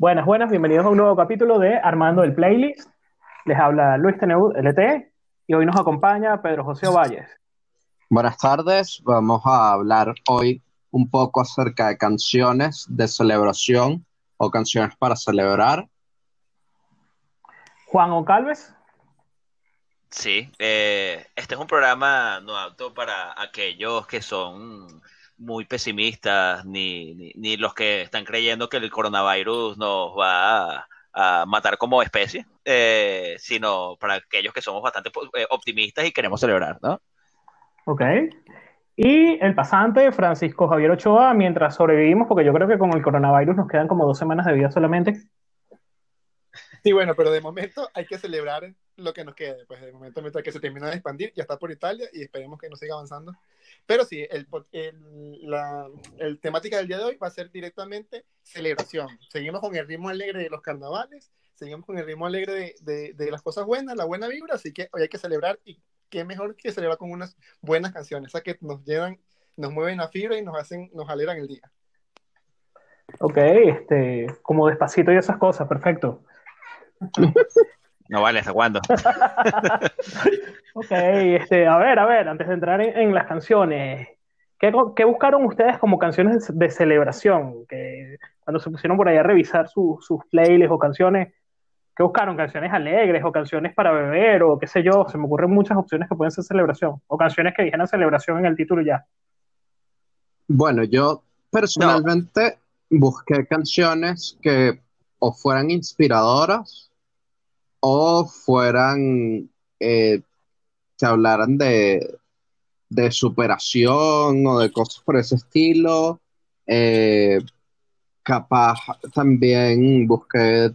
Buenas, buenas, bienvenidos a un nuevo capítulo de Armando el Playlist. Les habla Luis TNU LT y hoy nos acompaña Pedro José Valles. Buenas tardes, vamos a hablar hoy un poco acerca de canciones de celebración o canciones para celebrar. Juan Ocalves. Sí, eh, este es un programa no apto para aquellos que son muy pesimistas, ni, ni, los que están creyendo que el coronavirus nos va a, matar como especie, eh, sino para aquellos que somos bastante eh, optimistas y queremos celebrar, ¿no? Ok. Y el pasante, Francisco Javier Ochoa, mientras sobrevivimos, porque yo creo que con el coronavirus nos quedan como dos semanas de vida solamente. Sí, bueno, pero de momento hay que celebrar lo que nos quede. Pues de momento, mientras que se termina de expandir, ya está por Italia y esperemos que no siga avanzando. Pero sí, el, el, la el temática del día de hoy va a ser directamente celebración. Seguimos con el ritmo alegre de los carnavales, seguimos con el ritmo alegre de, de, de las cosas buenas, la buena vibra, así que hoy hay que celebrar y qué mejor que celebrar con unas buenas canciones, esas que nos llevan, nos mueven a fibra y nos hacen, nos alegran el día. Ok, este, como despacito y esas cosas, perfecto. No vale, ¿hasta cuándo? ok, este, a ver, a ver, antes de entrar en, las canciones, ¿qué, buscaron ustedes como canciones de celebración? Que cuando se pusieron por ahí a revisar sus playlists o canciones, ¿qué buscaron? ¿Canciones alegres o canciones para beber o qué sé yo? Se me ocurren muchas opciones que pueden ser celebración o canciones que dijeran celebración en el título ya. Bueno, yo personalmente busqué canciones que o fueran inspiradoras o fueran eh, que hablaran de, de, superación o de cosas por ese estilo. Eh, capaz también busqué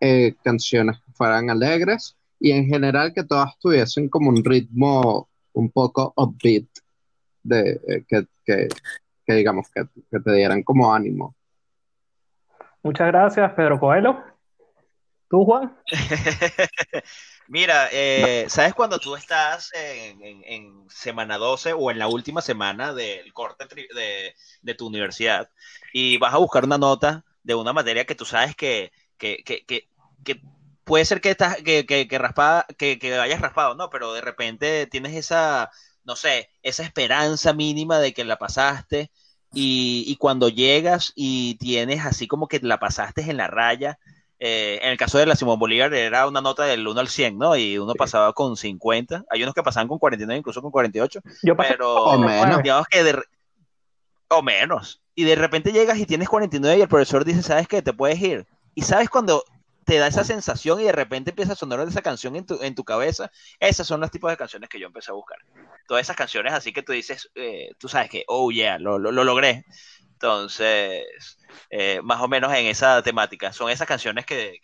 eh, canciones que fueran alegres y en general que todas tuviesen como un ritmo un poco upbeat, de, que, que, que digamos que, que, te dieran como ánimo. Muchas gracias, Pedro Coelho. ¿Tú, Juan? Mira, eh, ¿sabes cuando tú estás en, semana 12 o en la última semana del corte de, tu universidad y vas a buscar una nota de una materia que tú sabes que, puede ser que, estás, que, que, que, que hayas raspado, ¿no? Pero de repente tienes esa, no sé, esa esperanza mínima de que la pasaste y, y cuando llegas y tienes así como que la pasaste en la raya eh, en el caso de la Simón Bolívar era una nota del 1 al 100, ¿no? Y uno pasaba con 50. Hay unos que pasaban con 49, incluso con 48. Yo pero, o menos. Digamos que de, o menos. Y de repente llegas y tienes 49 y el profesor dice, ¿sabes qué? Te puedes ir. Y sabes cuando te da esa sensación y de repente empieza a sonar esa canción en tu, en tu cabeza, esas son los tipos de canciones que yo empecé a buscar. Todas esas canciones así que tú dices, eh, tú sabes que, oh yeah, lo, lo, lo logré. Entonces, eh, más o menos en esa temática. Son esas canciones que,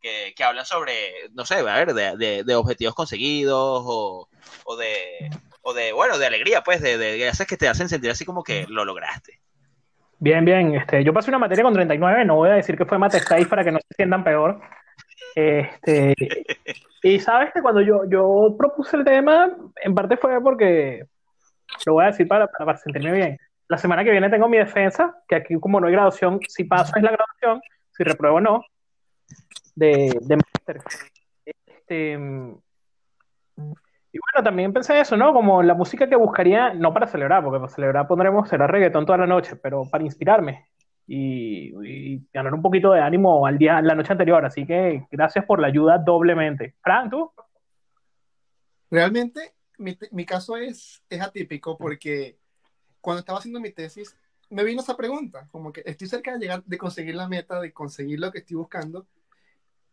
que, que, hablan sobre, no sé, a ver, de, de, objetivos conseguidos o, o, de, o de, bueno, de alegría, pues, de, de esas que te hacen sentir así como que lo lograste. Bien, bien. Este, yo pasé una materia con 39, no voy a decir que fue mate 6 para que no se sientan peor. Este, y sabes que cuando yo, yo propuse el tema, en parte fue porque, lo voy a decir para, para sentirme bien la semana que viene tengo mi defensa, que aquí como no hay graduación, si paso es la graduación, si repruebo no, de, de máster. Este, y bueno, también pensé eso, ¿no? Como la música que buscaría, no para celebrar, porque para celebrar pondremos, será reggaetón toda la noche, pero para inspirarme y, ganar un poquito de ánimo al día, la noche anterior. Así que gracias por la ayuda doblemente. Fran, ¿tú? Realmente, mi, caso es atípico porque cuando estaba haciendo mi tesis, me vino esa pregunta, como que estoy cerca de llegar, de conseguir la meta, de conseguir lo que estoy buscando,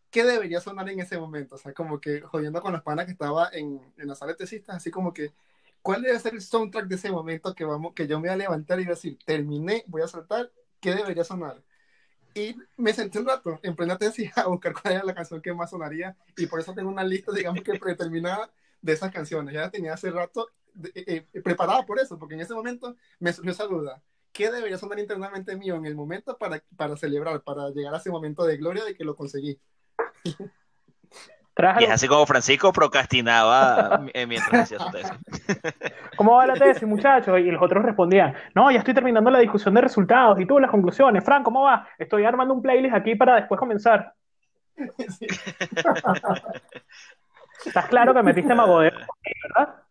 ¿qué debería sonar en ese momento? O sea, como que jodiendo con los panas que estaba en, en la sala de tesistas, así como que, ¿cuál debe ser el soundtrack de ese momento que, vamos, que yo me voy a levantar y voy a decir, terminé, voy a saltar, ¿qué debería sonar? Y me senté un rato en plena tesis a buscar cuál era la canción que más sonaría, y por eso tengo una lista, digamos que predeterminada de esas canciones. Ya la tenía hace rato eh, eh, preparada por eso, porque en ese momento me surgió esa duda. ¿Qué debería sonar internamente mío en el momento para, para celebrar, para llegar a ese momento de gloria de que lo conseguí? Y es así como Francisco procrastinaba mientras hacía su tesis. ¿Cómo va la tesis, muchachos? Y los otros respondían, no, ya estoy terminando la discusión de resultados y tú las conclusiones. Fran, ¿cómo va? Estoy armando un playlist aquí para después comenzar. Estás claro que metiste magodero, ¿verdad?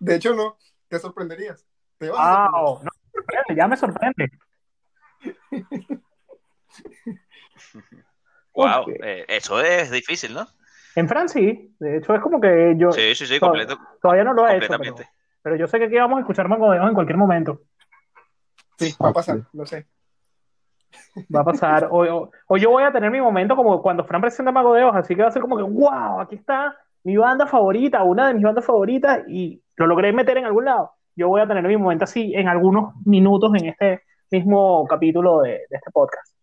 De hecho, no. Te sorprenderías. Te wow, no, ya me sorprende. Wow, eh, eso es difícil, ¿no? En Francia sí, de hecho es como que yo... Sí, sí, sí, completo. Todavía no lo he hecho, pero, yo sé que aquí vamos a escuchar magodeos en cualquier momento. Sí, va a pasar, lo sé. Va a pasar. O, o, yo voy a tener mi momento como cuando Fran presenta magodeos, así que va a ser como que, wow, aquí está mi banda favorita, una de mis bandas favoritas, y lo logré meter en algún lado. Yo voy a tener mi momento así en algunos minutos en este mismo capítulo de, de este podcast.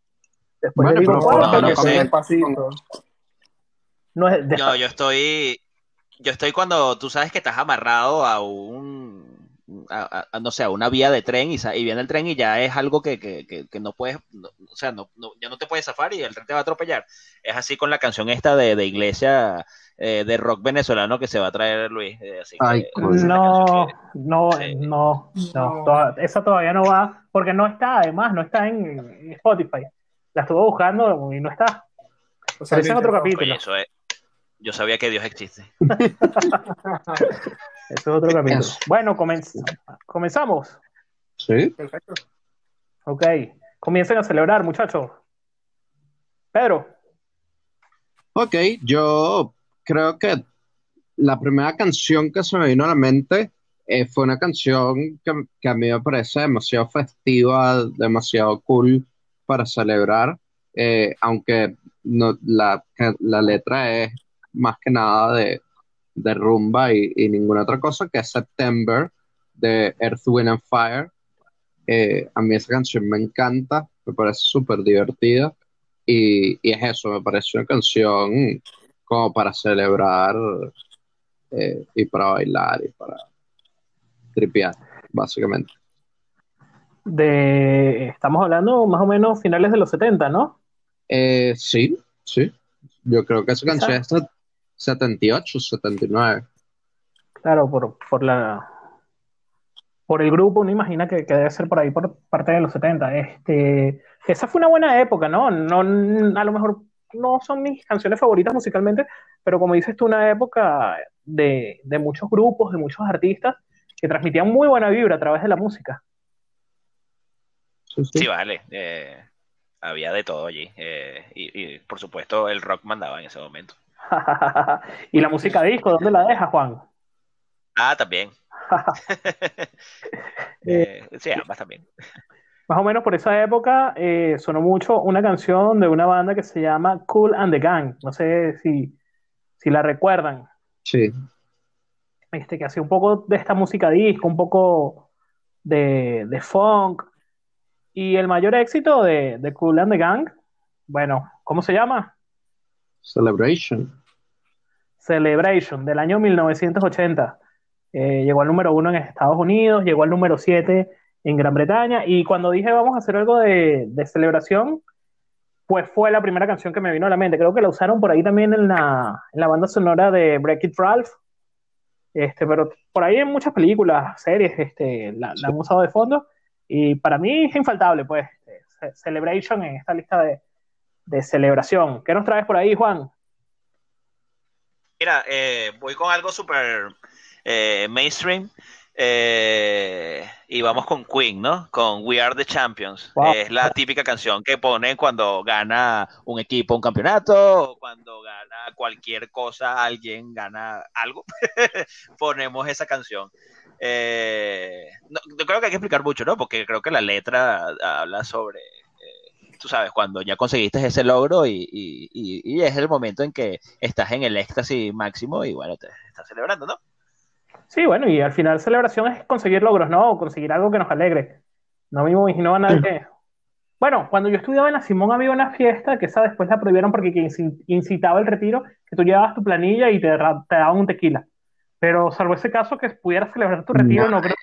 Después bueno, digo, no, no, no, no es yo, yo estoy yo estoy cuando tú sabes que estás amarrado a un a, no sé, a una vía de tren y, y, viene el tren y ya es algo que, que, que, no puedes, o sea, no, ya no te puedes zafar y el tren te va a atropellar. Es así con la canción esta de, de iglesia eh, de rock venezolano que se va a traer Luis. Eh, así no, no, no, no, esa todavía no va, porque no está, además, no está en Spotify. La estuve buscando y no está. O sea, ese es otro capítulo. eso es. Yo sabía que Dios existe. Eso es otro capítulo. Bueno, comenzamos. Sí. Perfecto. Ok. Comiencen a celebrar, muchachos. Pedro. Ok, yo creo que la primera canción que se me vino a la mente eh, fue una canción que, a mí me parece demasiado festiva, demasiado cool para celebrar, eh, aunque no, la, la letra es más que nada de, de rumba y, ninguna otra cosa, que es September de Earth, Wind and Fire. Eh, a mí esa canción me encanta, me parece súper divertida y, y, es eso, me parece una canción como para celebrar eh, y para bailar y para tripear, básicamente. De, estamos hablando más o menos finales de los 70, ¿no? Eh, sí, sí. Yo creo que esa canción es 78, 79. Claro, por, por la por el grupo, uno imagina que, debe ser por ahí por parte de los 70. Este, esa fue una buena época, ¿no? no a lo mejor no son mis canciones favoritas musicalmente, pero como dices tú, una época de, de muchos grupos, de muchos artistas que transmitían muy buena vibra a través de la música. Sí, vale. Eh, había de todo allí. Eh, y, y, por supuesto, el rock mandaba en ese momento. ¿Y la música disco, dónde la deja, Juan? Ah, también. Eh, sí, ambas también. Más o menos por esa época eh, sonó mucho una canción de una banda que se llama Cool and the Gang. No sé si, si la recuerdan. Sí. Este, que hacía un poco de esta música disco, un poco de, de funk. Y el mayor éxito de, de Cool and the Gang, bueno, ¿cómo se llama? Celebration. Celebration, del año 1980. Eh, llegó al número uno en Estados Unidos, llegó al número siete en Gran Bretaña. Y cuando dije vamos a hacer algo de, celebración, pues fue la primera canción que me vino a la mente. Creo que la usaron por ahí también en la, en la banda sonora de Break It Ralph. Este, pero por ahí en muchas películas, series, este, la, han usado de fondo. Y para mí es infaltable, pues, este, Celebration en esta lista de, de celebración. ¿Qué nos traes por ahí, Juan? Mira, eh, voy con algo súper eh, mainstream. Eh, y vamos con Queen, ¿no? Con We Are the Champions. Es la típica canción que ponen cuando gana un equipo un campeonato, o cuando gana cualquier cosa, alguien gana algo. Ponemos esa canción. no, creo que hay que explicar mucho, ¿no? Porque creo que la letra habla sobre tú sabes, cuando ya conseguiste ese logro y, y, es el momento en que estás en el éxtasis máximo y bueno, te estás celebrando, ¿no? Sí, bueno, y al final celebración es conseguir logros, ¿no? O conseguir algo que nos alegre. No me imagino a nadie que... Bueno, cuando yo estudiaba en la Simón había una fiesta que esa después la prohibieron porque incitaba el retiro, que tú llevabas tu planilla y te, te daban un tequila. Pero salvo ese caso que pudieras celebrar tu retiro, no creo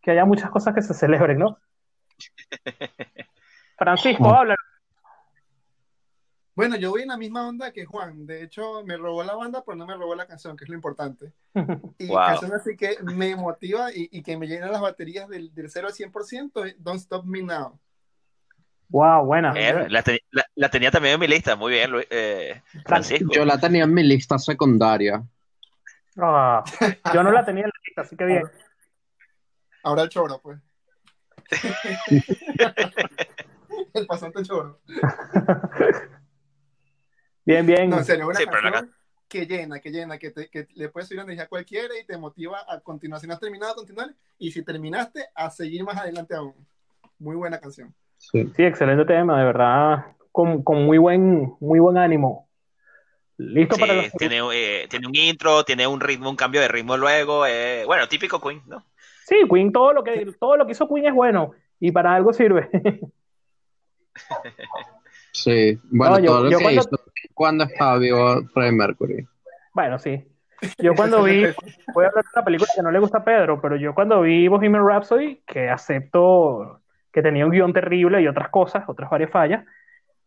que haya muchas cosas que se celebren, ¿no? Francisco, habla. Bueno, yo voy en la misma onda que Juan. De hecho, me robó la banda, pero no me robó la canción, que es lo importante. Y Wow. canción así que me motiva y, y que me llena las baterías del, del 0 al 100% es Don't Stop Me Now. Wow, buena. Eh, la, te- la- la tenía también en mi lista, muy bien, Luis- eh, Francisco. Yo la tenía en mi lista secundaria. Ah, yo no la tenía en la lista, así que bien. Ahora el choro, pues. el pasante choro. Bien, bien. No, en serio, una Sí, pero la canción que llena, que llena, que, te, que le puedes subir energía a cualquiera y te motiva a continuar. Si no has terminado, a continuar. Y si terminaste, a seguir más adelante aún. Muy buena canción. Sí. Sí, excelente tema, de verdad. Con, con muy buen, muy buen ánimo. Listo Sí, para los tiene, eh, tiene un intro, tiene un ritmo, un cambio de ritmo luego. eh, bueno, típico Queen, ¿no? Sí, Queen, todo lo que, todo lo que hizo Queen es bueno. Y para algo sirve. Sí. Bueno, No, yo- todo lo yo que cuando- hizo cuando estaba vivo Freddie Mercury. Bueno, sí. Yo cuando vi, voy a hablar de una película que no le gusta a Pedro, pero yo cuando vi Bohemian Rhapsody, que acepto que tenía un guion terrible y otras cosas, otras varias fallas,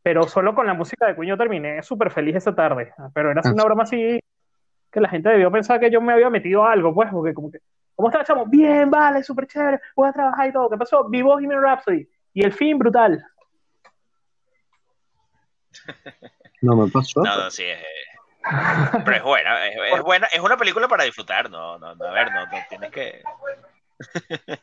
pero solo con la música de Queen yo terminé súper feliz esa tarde. Pero era una broma así que la gente debió pensar que yo me había metido algo, pues, porque como que, ¿cómo está, chamo? Bien, vale, súper chévere, voy a trabajar y todo. ¿Qué pasó? Vi Bohemian Rhapsody y el fin brutal. No me pasó. No, no, sí. es- pero es buena, es, es buena, es una película para disfrutar, no, no, no, a ver, no, no tienes que.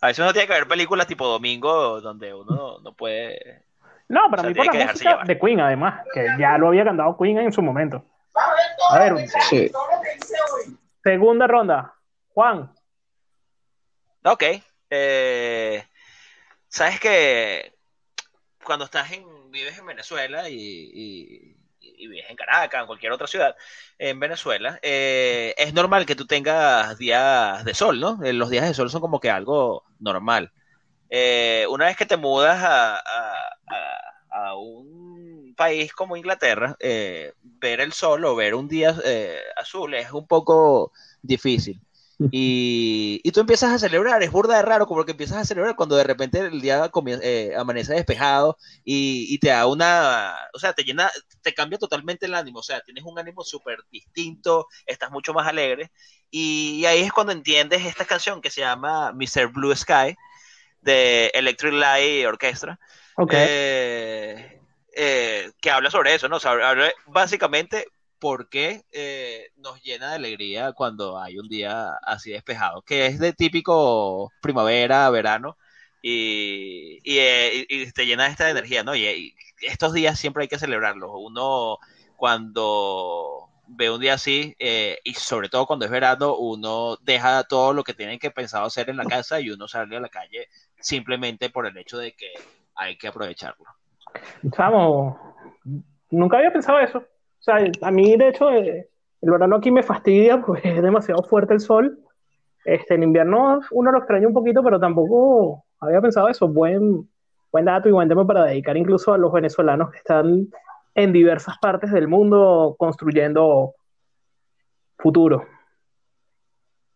a veces uno tiene que ver películas tipo domingo donde uno no puede. No, para O sea, mí por la música llevar. de Queen, además, que ya lo había cantado Queen en su momento. A ver, Sí. segunda ronda. Juan, Ok. eh, Sabes que cuando estás en, vives en Venezuela y, vives en Caracas, en cualquier otra ciudad, en Venezuela, eh, es normal que tú tengas días de sol, ¿no? Eh, Los días de sol son como que algo normal. Eh, una vez que te mudas a, a- a- a un país como Inglaterra, eh, ver el sol o ver un día eh, azul es un poco difícil. Y, y tú empiezas a celebrar, es burda de raro, como que empiezas a celebrar cuando de repente el día comie- eh, amanece despejado y, y te da una, o sea, te llena, te cambia totalmente el ánimo, o sea, tienes un ánimo súper distinto, estás mucho más alegre. Y, ahí es cuando entiendes esta canción que se llama Mr. Blue Sky de Electric Light Orchestra, ok. eh, eh, que habla sobre eso, ¿no? O sea, habla básicamente por qué eh, nos llena de alegría cuando hay un día así despejado, que es de típico primavera, verano, y, y, eh, te llena de esta energía, ¿no? Y, estos días siempre hay que celebrarlos. Uno cuando ve un día así, eh, y sobre todo cuando es verano, uno deja todo lo que tiene que pensado hacer en la casa y uno sale a la calle simplemente por el hecho de que hay que aprovecharlo. Chamo, nunca había pensado eso. Sea, a mí, de hecho, eh, el verano aquí me fastidia porque es demasiado fuerte el sol. Este, en invierno uno lo extraña un poquito, pero tampoco había pensado eso. Buen, buen dato y buen tema para dedicar incluso a los venezolanos que están en diversas partes del mundo construyendo futuro.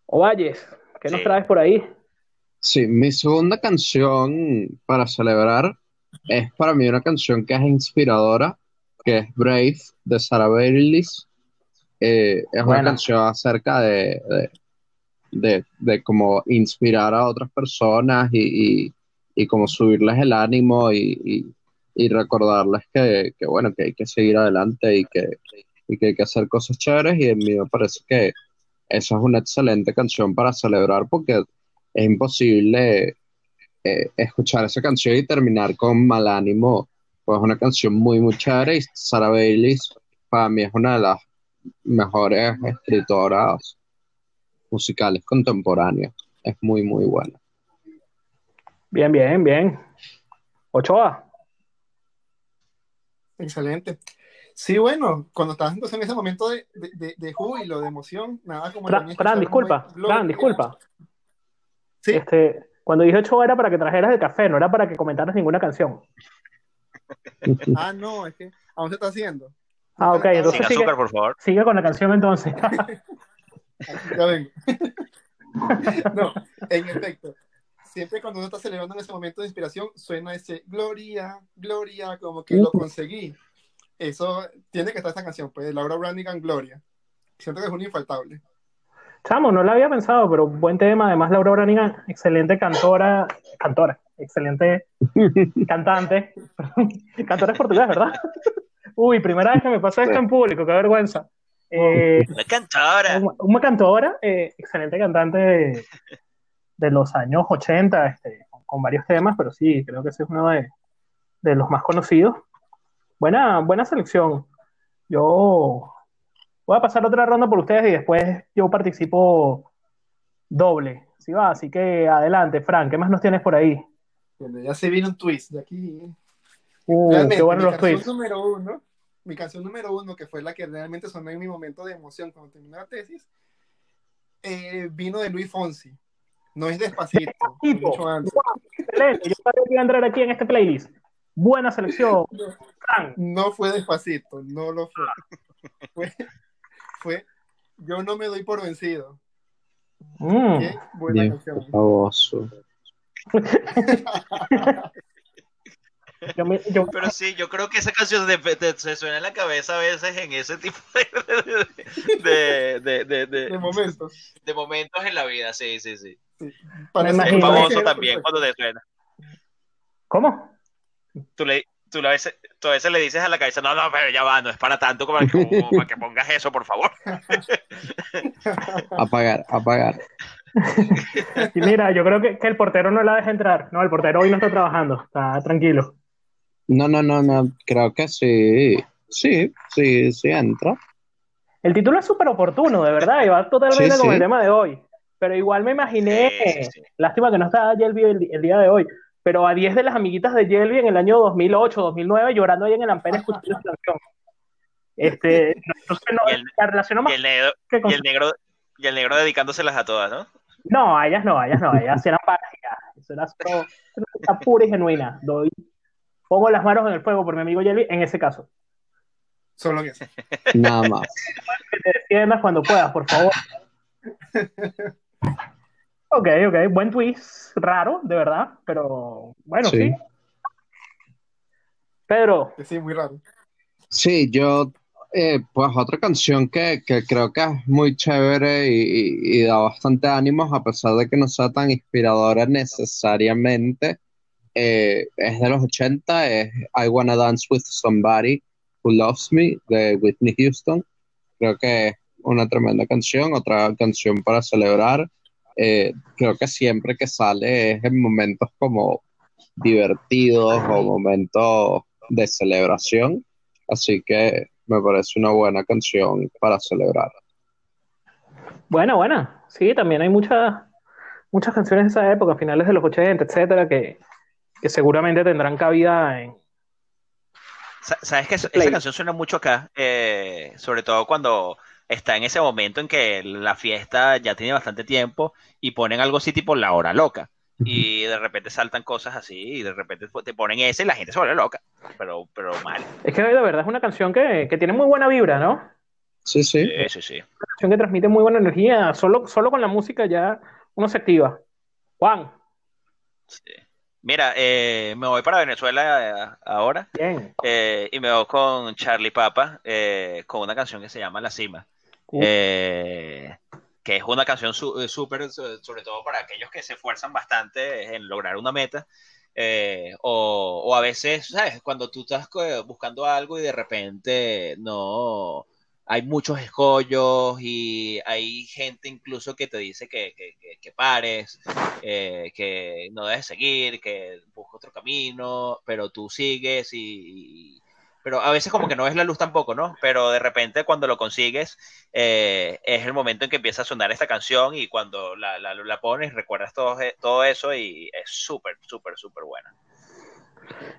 Ovalles, ¿qué nos Sí. traes por ahí? Sí, mi segunda canción para celebrar es para mí una canción que es inspiradora, que es Brave de Sarah Bareilles. Eh, es una canción acerca de, de, de, de cómo inspirar a otras personas y, y, y cómo subirles el ánimo y, y, y recordarles que, que, bueno, que hay que seguir adelante y que, y que hay que hacer cosas chéveres. Y a mí me parece que esa es una excelente canción para celebrar porque es imposible eh, escuchar esa canción y terminar con mal ánimo. Pues es una canción muy, muy chévere y Sarah Bareilles para mí es una de las mejores escritoras musicales contemporáneas. Es muy, muy buena. Bien, bien, bien. Ochoa. Excelente. Sí, bueno, cuando estabas entonces en ese momento de, de, de, de júbilo, de emoción, nada como Fran, Fran, disculpa. Fran, disculpa. Sí, Este, cuando dije Ochoa era para que trajeras el café, no era para que comentaras ninguna canción. Ah, no, es que aún se está haciendo. Ah, ok, entonces Sin sigue, por favor. sigue con la canción entonces. Ya vengo. no, en efecto. Siempre cuando uno está celebrando en ese momento de inspiración, suena ese Gloria, Gloria, como que lo conseguí. eso tiene que estar esta canción, pues Laura Branigan Gloria. Siento que es un infaltable. Chamo, no lo había pensado, pero buen tema. Además, Laura Branigan, excelente cantora, cantora, excelente cantante. cantora es portugués, ¿verdad? Uy, primera vez que me pasa esto en público, qué vergüenza. Eh, una cantora. Una, cantora, eh, excelente cantante de, los años 80, este, con varios temas, pero sí, creo que ese es uno de, de los más conocidos. Buena, buena selección. Yo voy a pasar otra ronda por ustedes y después yo participo doble. ¿sí va? Así que adelante, Frank, ¿qué más nos tienes por ahí? Bueno, ya se viene un twist de aquí. Uh, qué bueno los twists. Número uno, mi canción número uno, que fue la que realmente sonó en mi momento de emoción cuando terminé la tesis, eh, vino de Luis Fonsi. No es despacito. Mucho antes. excelente. Yo sabía que iba a entrar aquí en este playlist. Buena selección. No, fue despacito, no lo fue. fue. Fue Yo no me doy por vencido. Mm. Buena canción. Pero sí, yo creo que esa canción se suena en la cabeza a veces en ese tipo de, de, momentos. De momentos en la vida, sí, sí, sí. sí. es famoso también cuando te suena. ¿Cómo? Tú, le, tú, a veces, tú a veces le dices a la cabeza, no, no, pero ya va, no es para tanto como, para que pongas eso, por favor. apagar, apagar. Y mira, yo creo que, que, el portero no la deja entrar. No, el portero hoy no está trabajando, está tranquilo. No, no, no, no, creo que sí. Sí, sí, sí entra. El título es súper oportuno, de verdad, y va totalmente con el tema de hoy. Pero igual me imaginé, lástima que no está Yelvi el, día de hoy, pero a 10 de las amiguitas de Yelvi en el año 2008, 2009, llorando ahí en el Ampere escuchando la canción. Este, entonces no, y el, y el negro, y el negro, y el negro dedicándoselas a todas, ¿no? No, a ellas no, a ellas no, a ellas eran páginas. Eso era solo, una pura y genuina. Doy, pongo las manos en el fuego por mi amigo Jelly en ese caso. Solo eso. Nada más. Que te defiendas cuando puedas, por favor. Ok, ok, buen twist, raro, de verdad, pero bueno, sí. sí. Pedro. Sí, muy raro. Sí, yo eh, pues otra canción que, creo que es muy chévere y, da bastante ánimos, a pesar de que no sea tan inspiradora necesariamente, eh, es de los 80, es I Wanna Dance with Somebody Who Loves Me de Whitney Houston. Creo que es una tremenda canción, otra canción para celebrar. Eh, creo que siempre que sale es en momentos como divertidos o momentos de celebración. Así que me parece una buena canción para celebrar. Buena, buena. Sí, también hay muchas muchas canciones de esa época, finales de los 80, etcétera, que, seguramente tendrán cabida en. ¿Sabes que esa canción suena mucho acá? Eh, sobre todo cuando está en ese momento en que la fiesta ya tiene bastante tiempo y ponen algo así tipo la hora loca y de repente saltan cosas así y de repente te ponen ese y la gente se vuelve loca, pero, pero mal. Es que de verdad es una canción que, tiene muy buena vibra, ¿no? Sí, sí. Sí, sí, Una canción que transmite muy buena energía, solo, solo con la música ya uno se activa. Juan. Mira, eh, me voy para Venezuela eh, ahora. Bien. Eh, y me voy con Charlie Papa, con una canción que se llama La Cima. Eh, que es una canción eh, súper, sobre todo para aquellos que se esfuerzan bastante en lograr una meta. Eh, o, o, a veces, ¿sabes? Cuando tú estás buscando algo y de repente no hay muchos escollos y hay gente incluso que te dice que, que, que, pares, eh, que no debes seguir, que busques otro camino, pero tú sigues y, pero a veces como que no es la luz tampoco, ¿no? Pero de repente cuando lo consigues eh, es el momento en que empieza a sonar esta canción y cuando la, la, pones recuerdas todo, todo eso y es súper, súper, súper buena.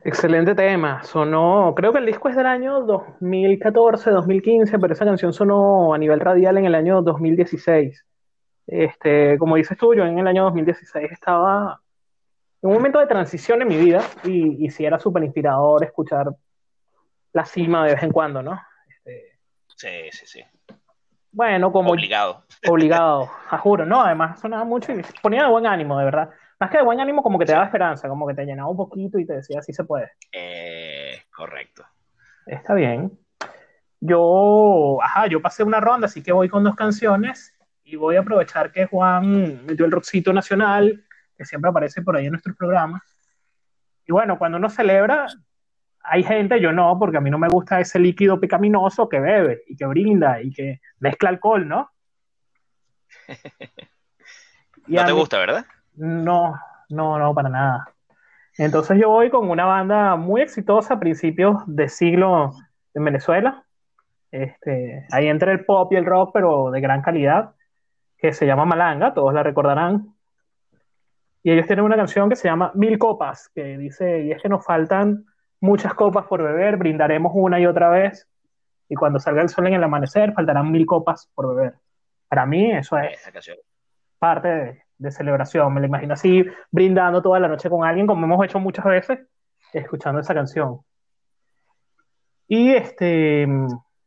Excelente tema. Sonó, creo que el disco es del año 2014, 2015, pero esa canción sonó a nivel radial en el año 2016. Este, como dices tú, yo en el año 2016 estaba en un momento de transición en mi vida y, y sí era súper inspirador escuchar la cima de vez en cuando, ¿no? Este, sí, sí, sí. Bueno, como... Obligado. Obligado, a juro, ¿no? Además sonaba mucho y ponía de buen ánimo, de verdad. Más que de buen ánimo, como que te daba esperanza, como que te llenaba un poquito y te decía, sí se puede. Eh, correcto. Está bien. Yo, ajá, yo pasé una ronda, así que voy con dos canciones y voy a aprovechar que Juan metió el rockcito nacional, que siempre aparece por ahí en nuestros programas. Y bueno, cuando uno celebra, hay gente, yo no, porque a mí no me gusta ese líquido pecaminoso que bebe y que brinda y que mezcla alcohol, ¿no? no te gusta, ¿verdad? No, no, no, para nada. Entonces yo voy con una banda muy exitosa a principios de siglo en Venezuela. Este, ahí entra el pop y el rock, pero de gran calidad, que se llama Malanga, todos la recordarán. Y ellos tienen una canción que se llama Mil Copas, que dice, y es que nos faltan muchas copas por beber, brindaremos una y otra vez, y cuando salga el sol en el amanecer, faltarán mil copas por beber. Para mí eso es parte de, celebración, me lo imagino así, brindando toda la noche con alguien, como hemos hecho muchas veces, escuchando esa canción. Y este,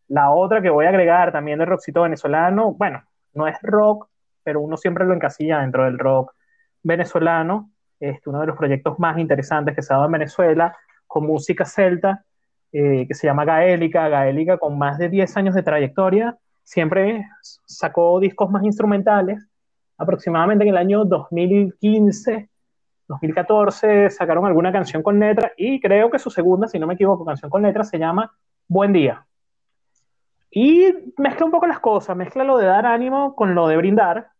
la otra que voy a agregar también de rockcito venezolano, bueno, no es rock, pero uno siempre lo encasilla dentro del rock venezolano, este, uno de los proyectos más interesantes que se ha dado en Venezuela, con música celta, eh, que se llama Gaélica, Gaélica con más de 10 años de trayectoria, siempre sacó discos más instrumentales, aproximadamente en el año 2015, 2014 sacaron alguna canción con letra y creo que su segunda, si no me equivoco, canción con letra se llama Buen Día. Y mezcla un poco las cosas, mezcla lo de dar ánimo con lo de brindar,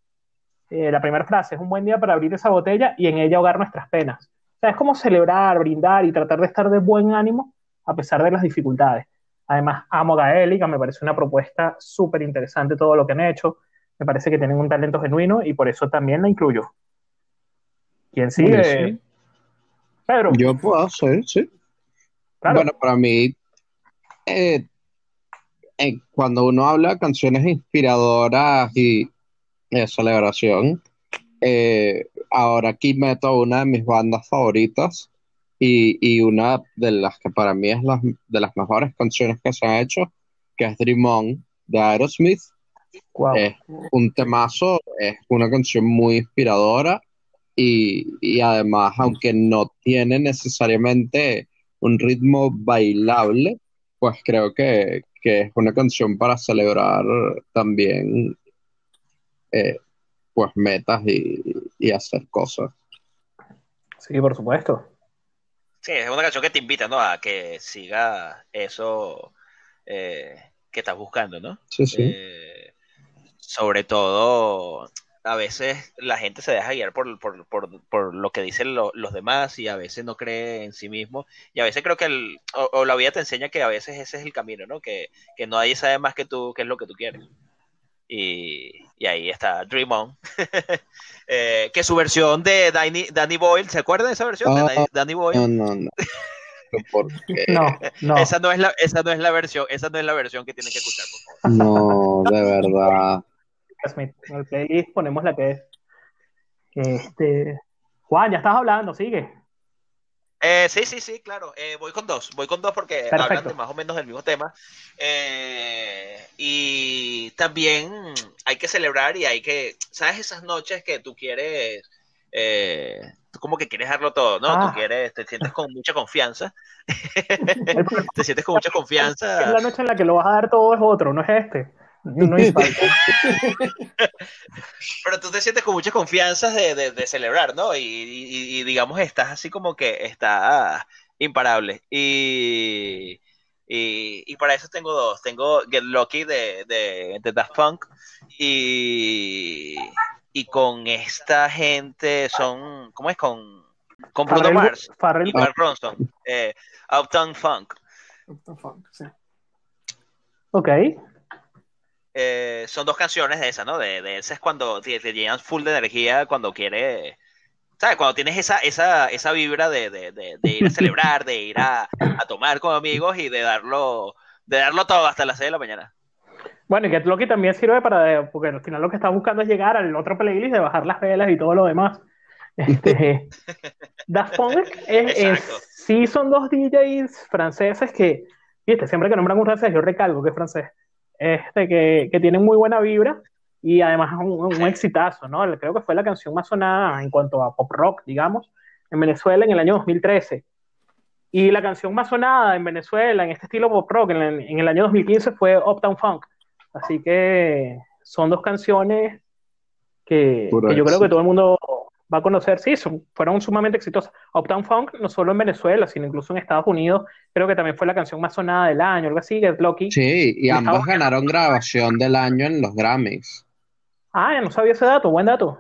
eh, la primera frase es un buen día para abrir esa botella y en ella ahogar nuestras penas. O sea, es como celebrar, brindar y tratar de estar de buen ánimo a pesar de las dificultades. Además, amo Gaélica, me parece una propuesta súper interesante todo lo que han hecho. Me parece que tienen un talento genuino y por eso también la incluyo. ¿Quién sigue? Pedro. Yo puedo hacer, sí. Bueno, para mí, eh, eh, cuando uno habla de canciones inspiradoras y de celebración. Eh, ahora aquí meto una de mis bandas favoritas y, una de las que para mí es de las mejores canciones que se han hecho, que es Dream On de Aerosmith. Es un temazo, es una canción muy inspiradora y, además, aunque no tiene necesariamente un ritmo bailable, pues creo que, que es una canción para celebrar también eh, pues metas y, hacer cosas. Sí, por supuesto. Sí, es una canción que te invita, ¿no? A que siga eso eh, que estás buscando, ¿no? Sí, sí. Eh, sobre todo, a veces la gente se deja guiar por, lo que dicen los demás y a veces no cree en sí mismo. Y a veces creo que el, o, la vida te enseña que a veces ese es el camino, ¿no? Que, que nadie sabe más que tú qué es lo que tú quieres. Y, ahí está Dream On. Eh, que su versión de Danny, Danny Boyle, ¿se acuerdan de esa versión de ah, Danny, Boyle? No, no, no. no, no. Esa no es la, esa no es la versión, esa no es la versión que tienen que escuchar, por favor. No, de verdad. En el playlist ponemos la que es. Este, Juan, ya estás hablando, sigue. Eh, sí, sí, sí, claro. Eh, voy con dos. Voy con dos porque hablan de más o menos del mismo tema. Eh, y también hay que celebrar y hay que, ¿sabes? Esas noches que tú quieres, tú como que quieres darlo todo, ¿no? Tú ah. quieres, te sientes con mucha confianza. te sientes con mucha confianza. La noche en la que lo vas a dar todo es otro, no es este. Pero tú te sientes con mucha confianza de, celebrar, ¿no? Y, digamos, estás así como que está imparable. Y, y, para eso tengo dos. Tengo Get Lucky de, de, Daft Punk y, y con esta gente son, ¿cómo es? Con, con Bruno Mars y Mark Ronson. Eh, Uptown Funk. Uptown Funk, sí. Ok. Eh, son dos canciones de esas, ¿no? De, de es cuando te, llenan full de energía, cuando quieres, ¿sabes? Cuando tienes esa, esa, esa vibra de, de, ir a celebrar, de ir a, tomar con amigos y de darlo, de darlo todo hasta las 6 de la mañana. Bueno, y que lo que también sirve para, porque al final lo que estás buscando es llegar al otro playlist de bajar las velas y todo lo demás. Este, Daft Punk es, sí son dos DJs franceses que, viste, siempre que nombran un francés yo recalco que es francés este, que, que tienen muy buena vibra y además un, un, exitazo, ¿no? Creo que fue la canción más sonada en cuanto a pop rock, digamos, en Venezuela en el año 2013. Y la canción más sonada en Venezuela, en este estilo pop rock, en, en el año 2015 fue Uptown Funk. Así que son dos canciones que, que yo creo que todo el mundo va a conocer, sí, son, fueron sumamente exitosas. Uptown Funk, no solo en Venezuela, sino incluso en Estados Unidos, creo que también fue la canción más sonada del año, algo así, Get Lucky. Sí, y, ambos ganaron grabación del año en los Grammys. Ah, ya no sabía ese dato, buen dato.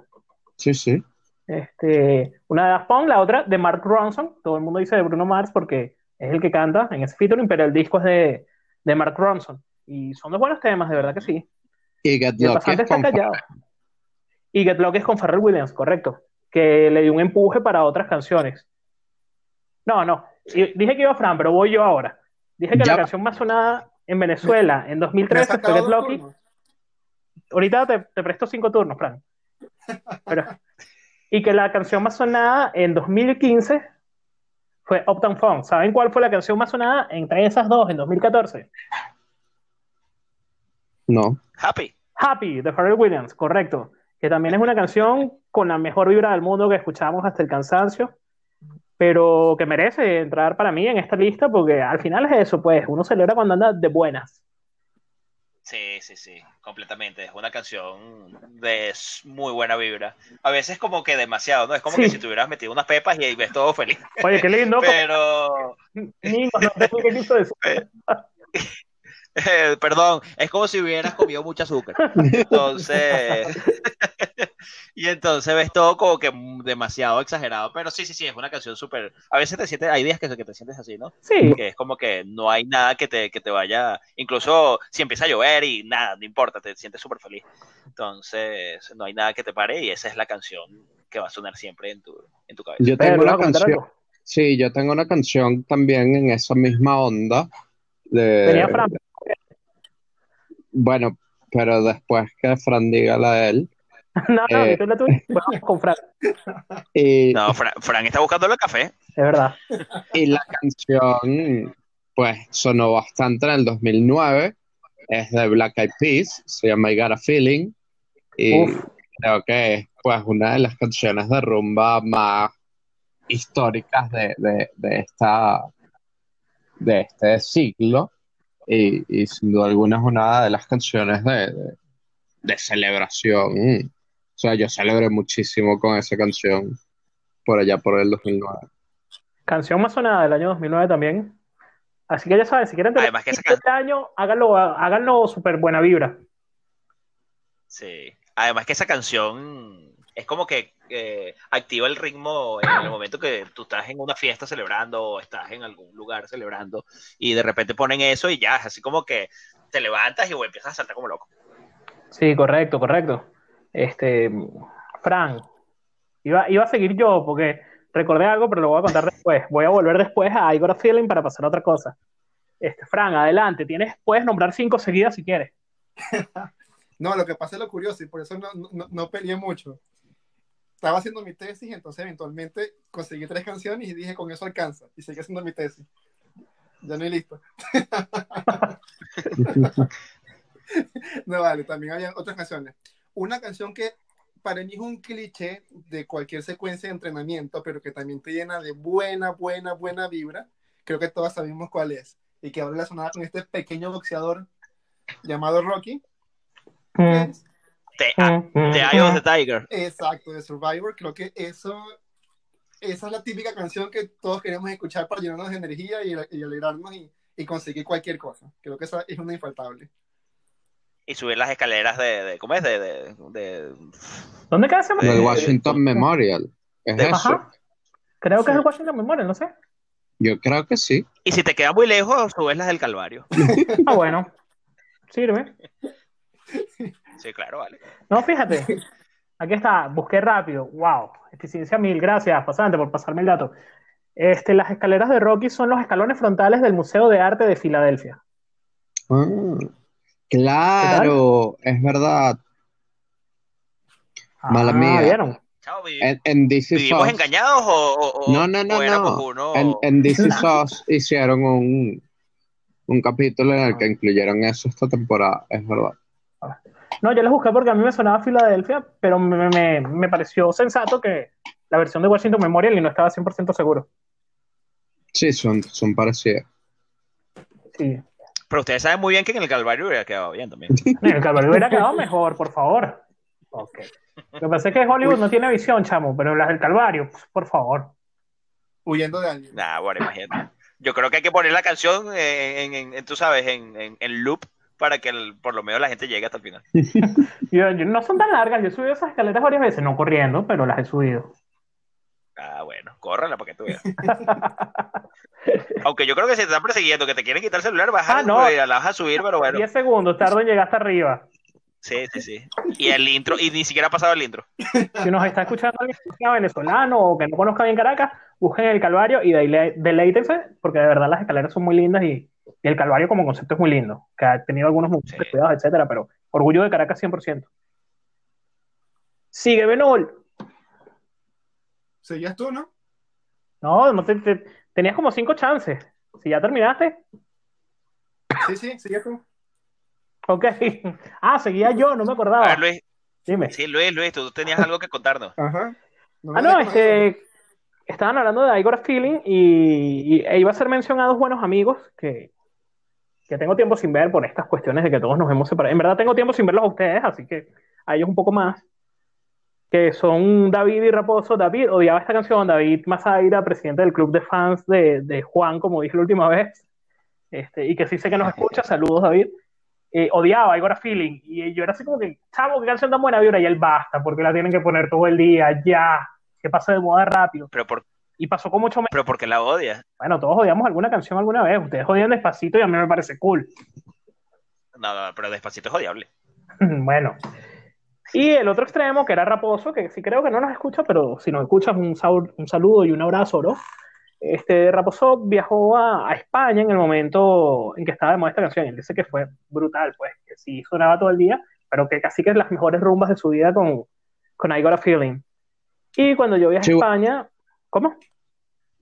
Sí, sí. Este, una de Daft Punk, la otra de Mark Ronson, todo el mundo dice de Bruno Mars porque es el que canta en ese featuring, pero el disco es de, de Mark Ronson. Y son dos buenos temas, de verdad que sí. Y Get Lucky es con callado. Y Get Lucky es con Pharrell Williams, correcto que le dio un empuje para otras canciones. No, no, dije que iba Fran, pero voy yo ahora. Dije que la canción más sonada en Venezuela en 2013 fue Get Lucky. Ahorita te, presto cinco turnos, Fran. y que la canción más sonada en 2015 fue Uptown Funk. ¿Saben cuál fue la canción más sonada entre esas dos en 2014? No. Happy. Happy, de Pharrell Williams, correcto que también es una canción con la mejor vibra del mundo que escuchamos hasta el cansancio, pero que merece entrar para mí en esta lista porque al final es eso, pues uno celebra cuando anda de buenas. Sí, sí, sí, completamente. Es una canción de muy buena vibra. A veces como que demasiado, ¿no? Es como que si tuvieras metido unas pepas y ahí ves todo feliz. Oye, qué lindo. Pero... Niños, no te qué perdón, es como si hubieras comido mucho azúcar. Entonces, y entonces ves todo como que demasiado exagerado, pero sí, sí, sí, es una canción súper, a veces te sientes, hay días que, que, te sientes así, ¿no? Sí. Que es como que no hay nada que te, que te vaya, incluso si empieza a llover y nada, no importa, te sientes súper feliz. Entonces, no hay nada que te pare y esa es la canción que va a sonar siempre en tu, en tu cabeza. Yo tengo una canción, sí, yo tengo una canción también en esa misma onda. De, Venía Fran. Bueno, pero después que Fran diga la de él. no, no, eh, tú la tuya. Vamos con Fran. Y, no, Fran, está buscando el café. Es verdad. Y la canción, pues, sonó bastante en el 2009. Es de Black Eyed Peas, se llama I Got a Feeling. Y creo que es, pues, una de las canciones de rumba más históricas de, de, de esta de este siglo y, sin duda alguna es una de las canciones de, de, celebración. O sea, yo celebré muchísimo con esa canción por allá por el 2009. Canción más sonada del año 2009 también. Así que ya saben, si quieren tener este año, háganlo, háganlo súper buena vibra. Sí. Además que esa canción es como que eh, activa el ritmo en el momento que tú estás en una fiesta celebrando o estás en algún lugar celebrando y de repente ponen eso y ya, así como que te levantas y empiezas a saltar como loco. Sí, correcto, correcto. Este, Fran, iba, iba a seguir yo porque recordé algo, pero lo voy a contar después. Voy a volver después a Igor Feeling para pasar a otra cosa. Este, Fran, adelante, tienes, puedes nombrar cinco seguidas si quieres. no, lo que pasa es lo curioso y por eso no, no, no peleé mucho estaba haciendo mi tesis, entonces eventualmente conseguí tres canciones y dije, con eso alcanza. Y seguí haciendo mi tesis. Ya no hay listo. no, vale, también había otras canciones. Una canción que para mí es un cliché de cualquier secuencia de entrenamiento, pero que también te llena de buena, buena, buena vibra. Creo que todos sabemos cuál es. Y que ahora relacionada con este pequeño boxeador llamado Rocky. Mm. The, Eye of the Tiger. Exacto, de Survivor. Creo que eso, esa es la típica canción que todos queremos escuchar para llenarnos de energía y, alegrarnos y, conseguir cualquier cosa. Creo que esa es una infaltable. Y subir las escaleras de, ¿cómo es? De, de, ¿Dónde queda ese El Washington Memorial. ¿Es eso? Creo que es el Washington Memorial, no sé. Yo creo que sí. Y si te queda muy lejos, subes las del Calvario. ah, bueno. Sirve. Sí, claro, vale. No, fíjate. Aquí está, busqué rápido. Wow, eficiencia mil. Gracias, pasante, por pasarme el dato. Este, las escaleras de Rocky son los escalones frontales del Museo de Arte de Filadelfia. Ah, claro, es verdad. Mala ah, mía. ¿vieron? en, en ¿Vivimos engañados o, no, no, no, no. En, en DC Sauce hicieron un, un capítulo en el que incluyeron eso esta temporada, es verdad. No, yo las busqué porque a mí me sonaba Filadelfia, pero me, pareció sensato que la versión de Washington Memorial y no estaba 100% seguro. Sí, son, son parecidas. Sí. Pero ustedes saben muy bien que en el Calvario hubiera quedado bien también. En el Calvario hubiera quedado mejor, por favor. Ok. Lo que pasa es que Hollywood no tiene visión, chamo, pero las del Calvario, pues, por favor. Huyendo de alguien. Nah, bueno, imagínate. Yo creo que hay que poner la canción en, en- en- tú sabes, en, en, en loop para que el- por lo menos la gente llegue hasta el final. Yo, yo- no son tan largas, yo he subido esas escaleras varias veces, no corriendo, pero las he subido. Ah, bueno, córrela para que tú veas. Aunque yo creo que si te están persiguiendo, que te quieren quitar el celular, vas a, Ah, no. la vas a subir, pero bueno. 10 segundos, tardo en llegar hasta arriba. Sí, sí, sí. Y el intro, y ni siquiera ha pasado el intro. Si nos está escuchando alguien que sea venezolano o que no conozca bien Caracas, busquen el Calvario y dele- deleítense, porque de verdad las escaleras son muy lindas y, y el Calvario como concepto es muy lindo, que ha tenido algunos Sí. cuidados, etcétera, pero orgullo de Caracas 100%. Sigue, Benol. Seguías tú, ¿no? No, no te- te- tenías como cinco chances. Si ya terminaste, Sí, sí, seguías tú. ok. Ah, seguía yo, no me A acordaba. ver, Luis. Dime. Sí, Luis, Luis, tú tenías algo que contarnos. Ajá. me Ah, no, este, estaban hablando de I Got a Feeling y, y- e iba a ser mención a dos buenos amigos que, que tengo tiempo sin ver por estas cuestiones de que todos nos hemos separado. En verdad tengo tiempo sin verlos a ustedes, así que a ellos un poco más. Que son David y Raposo. David odiaba esta canción. David Mazaira, presidente del club de fans de, de Juan, como dije la última vez. Este, y que sí sé que nos escucha. Saludos, David. Eh, odiaba I Got a Feeling. Y yo era así como que, chavo, qué canción tan buena vibra. Y él basta, porque la tienen que poner todo el día, ya. Que pase de moda rápido. Pero, por, Y pasó con mucho menos. pero porque la odias. Bueno, todos odiamos alguna canción alguna vez. Ustedes odian despacito y a mí me parece cool. No, no, pero despacito es odiable. bueno. Y el otro extremo, que era Raposo, que sí creo que no nos escucha, pero si nos escuchas, un, sal- un saludo y un abrazo, ¿no? Este, Raposo viajó a, a España en el momento en que estaba de moda esta canción. Y él dice que fue brutal, pues, que sí sonaba todo el día, pero que casi que es las mejores rumbas de su vida con, con I Got a Feeling. Y cuando yo viajé Sí, a España, ¿cómo?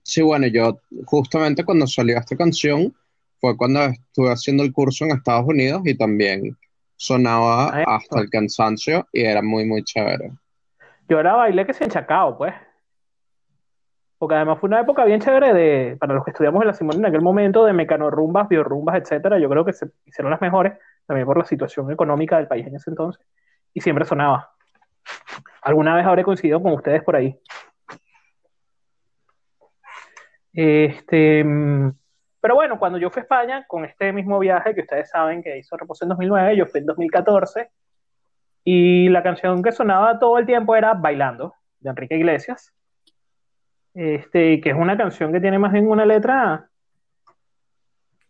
Sí, bueno, yo justamente cuando salió esta canción fue cuando estuve haciendo el curso en Estados Unidos y también sonaba Ah, hasta el cansancio y era muy, muy chévere. Yo ahora bailé que se enchacao, pues. Porque además fue una época bien chévere de, para los que estudiamos en la Simón en aquel momento, de mecanorrumbas, biorrumbas, etcétera. Yo creo que se hicieron las mejores, también por la situación económica del país en ese entonces. Y siempre sonaba. Alguna vez habré coincidido con ustedes por ahí. Este, mm, pero bueno, cuando yo fui a España, con este mismo viaje que ustedes saben que hizo Reposo en 2009, yo fui en 2014. Y la canción que sonaba todo el tiempo era Bailando, de Enrique Iglesias. Este, que es una canción que tiene más bien una letra.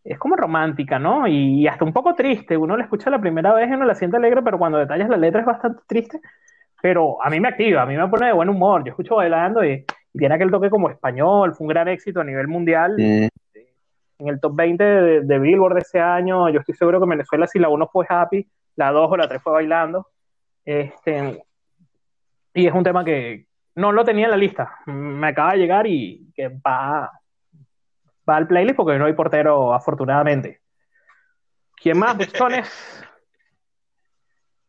Es como romántica, ¿no? Y, hasta un poco triste. Uno la escucha la primera vez y uno la siente alegre, pero cuando detallas la letra es bastante triste. Pero a mí me activa, a mí me pone de buen humor. Yo escucho bailando y, y tiene aquel toque como español. Fue un gran éxito a nivel mundial Mm, en el top 20 de, de Billboard de ese año, yo estoy seguro que en Venezuela si la 1 fue Happy, la 2 o la 3 fue Bailando. Este, y es un tema que no lo tenía en la lista. Me acaba de llegar y que va, va al playlist porque no hay portero, afortunadamente. ¿Quién más, buchones?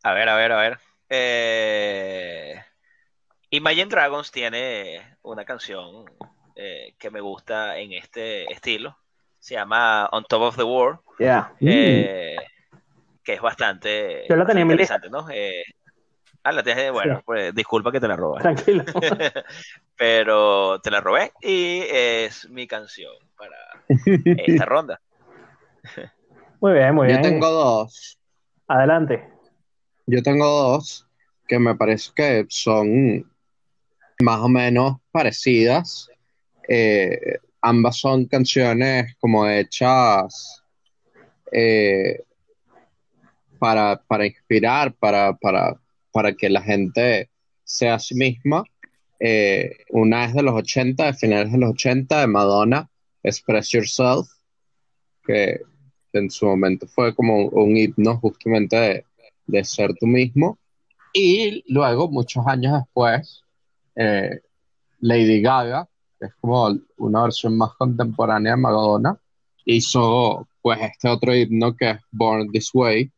A ver, a ver, a ver. Eh, Imagine Dragons tiene una canción eh, que me gusta en este estilo. Se llama On Top of the World, Yeah. eh, que es bastante, Yo la tenía interesante, ¿no? Eh, ah, la tienes, bueno, Sí. pues disculpa que te la robé. Tranquilo. Pero te la robé y es mi canción para esta ronda. Muy bien, muy Yo bien. tengo dos. Adelante. Yo tengo dos que me parece que son más o menos parecidas. Eh, ambas son canciones como hechas eh, para, para inspirar, para, para, para que la gente sea a sí misma. Eh, una es de los 80, de finales de los 80, de Madonna, Express Yourself, que, en su momento fue como un, un himno justamente de, de ser tú mismo. Y luego, muchos años después, eh, Lady Gaga, que es como una versión más contemporánea de Madonna, hizo pues este otro himno que es Born This Way,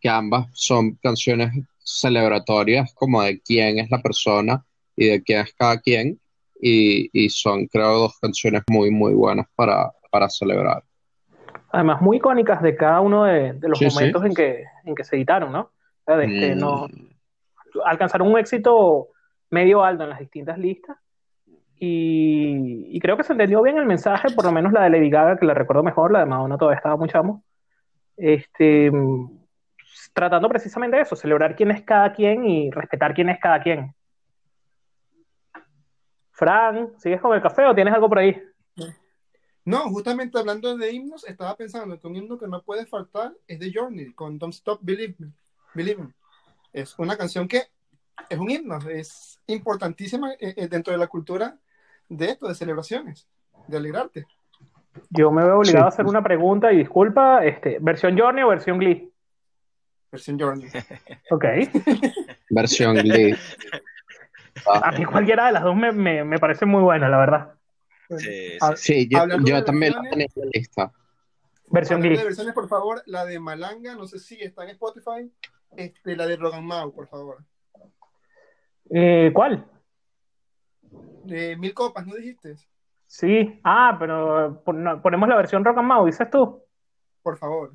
que ambas son canciones celebratorias como de quién es la persona y de quién es cada quien. y, y son, creo, dos canciones muy, muy buenas para, para celebrar. Además, muy icónicas de cada uno de, de los Sí, sí. momentos en que, en que se editaron, ¿no? O sea, de que Mm. no, alcanzaron un éxito medio alto en las distintas listas. Y, creo que se entendió bien el mensaje, por lo menos la de Lady Gaga, que la recuerdo mejor, la de Madonna todavía estaba muy chamo. Este, tratando precisamente de eso, celebrar quién es cada quien y respetar quién es cada quien. Fran, ¿sigues con el café o tienes algo por ahí? No, justamente hablando de himnos, estaba pensando que un himno que no puede faltar es The Journey, con Don't Stop Believe Me. Believe. Es una canción que es un himno, es importantísima eh, eh, dentro de la cultura de esto, de celebraciones, de alegrarte. Yo me veo obligado Sí. a hacer una pregunta y disculpa, este, ¿versión Journey o versión Glee? Versión Journey. Ok. Versión Glee. A mí cualquiera de las dos me, me, me parece muy buena, la verdad. Sí, sí, Sí, yo, también la en la lista. Versión Hablando de Glee. versiones, por favor, la de Malanga, no sé si está en Spotify, este, la de Rogan Mau, por favor. Eh, ¿cuál? De Mil Copas, ¿no dijiste? Sí. Ah, pero no, ponemos la versión Rock and Mau, dices tú. Por favor.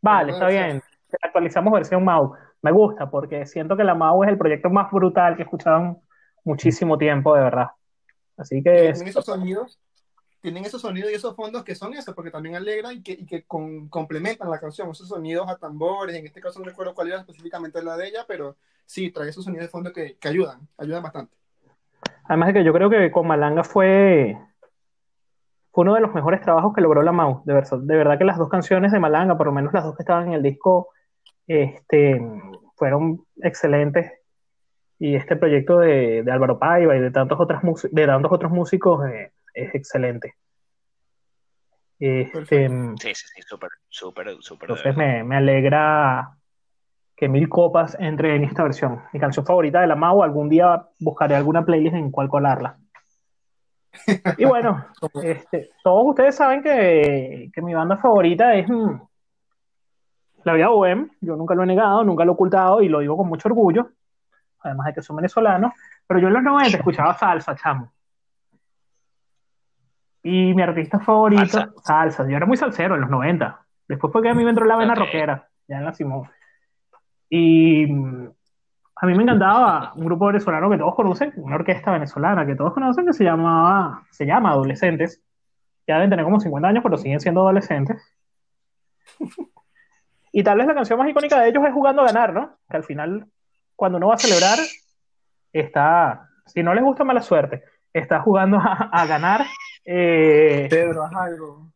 Vale, está bien. Actualizamos versión Mau. Me gusta porque siento que la Mau es el proyecto más brutal que he escuchado en muchísimo tiempo, de verdad. Así que Tienen esos sonidos, tienen esos sonidos y esos fondos que son eso, porque también alegran y que, y que con- complementan la canción, esos sonidos a tambores, en este caso no recuerdo cuál era específicamente la de ella, pero sí, trae esos sonidos de fondo que, que ayudan, ayudan bastante. Además de que yo creo que con Malanga fue, fue uno de los mejores trabajos que logró la Mau. De, verdad- de verdad que las dos canciones de Malanga, por lo menos las dos que estaban en el disco, este, fueron excelentes. Y este proyecto de, de Álvaro Paiva y de tantos, otras de tantos otros músicos eh, es excelente. Este, Perfecto. sí, sí, sí, súper, súper, súper. entonces me, me alegra que Mil Copas entre en esta versión. Mi canción favorita de la Mau, algún día buscaré alguna playlist en cual colarla. Y bueno, este, todos ustedes saben que, que mi banda favorita es mm, La Vida Bohem. Yo nunca lo he negado, nunca lo he ocultado y lo digo con mucho orgullo, además de que soy venezolano. Pero yo en los 90 escuchaba salsa, chamo. Y mi artista favorito, Salsa. salsa. Yo era muy salsero en los 90. Después fue que a mí me entró la vena Ok. rockera, ya en la Simón. Y mm, a mí me encantaba un grupo venezolano que todos conocen, una orquesta venezolana que todos conocen que se llamaba, se llama Adolescentes. Ya deben tener como 50 años, pero siguen siendo adolescentes. Y tal vez la canción más icónica de ellos es Jugando a Ganar, ¿no? Que al final, cuando uno va a celebrar, está, si no les gusta mala suerte, está jugando a, a ganar eh, Pedro, haz algo.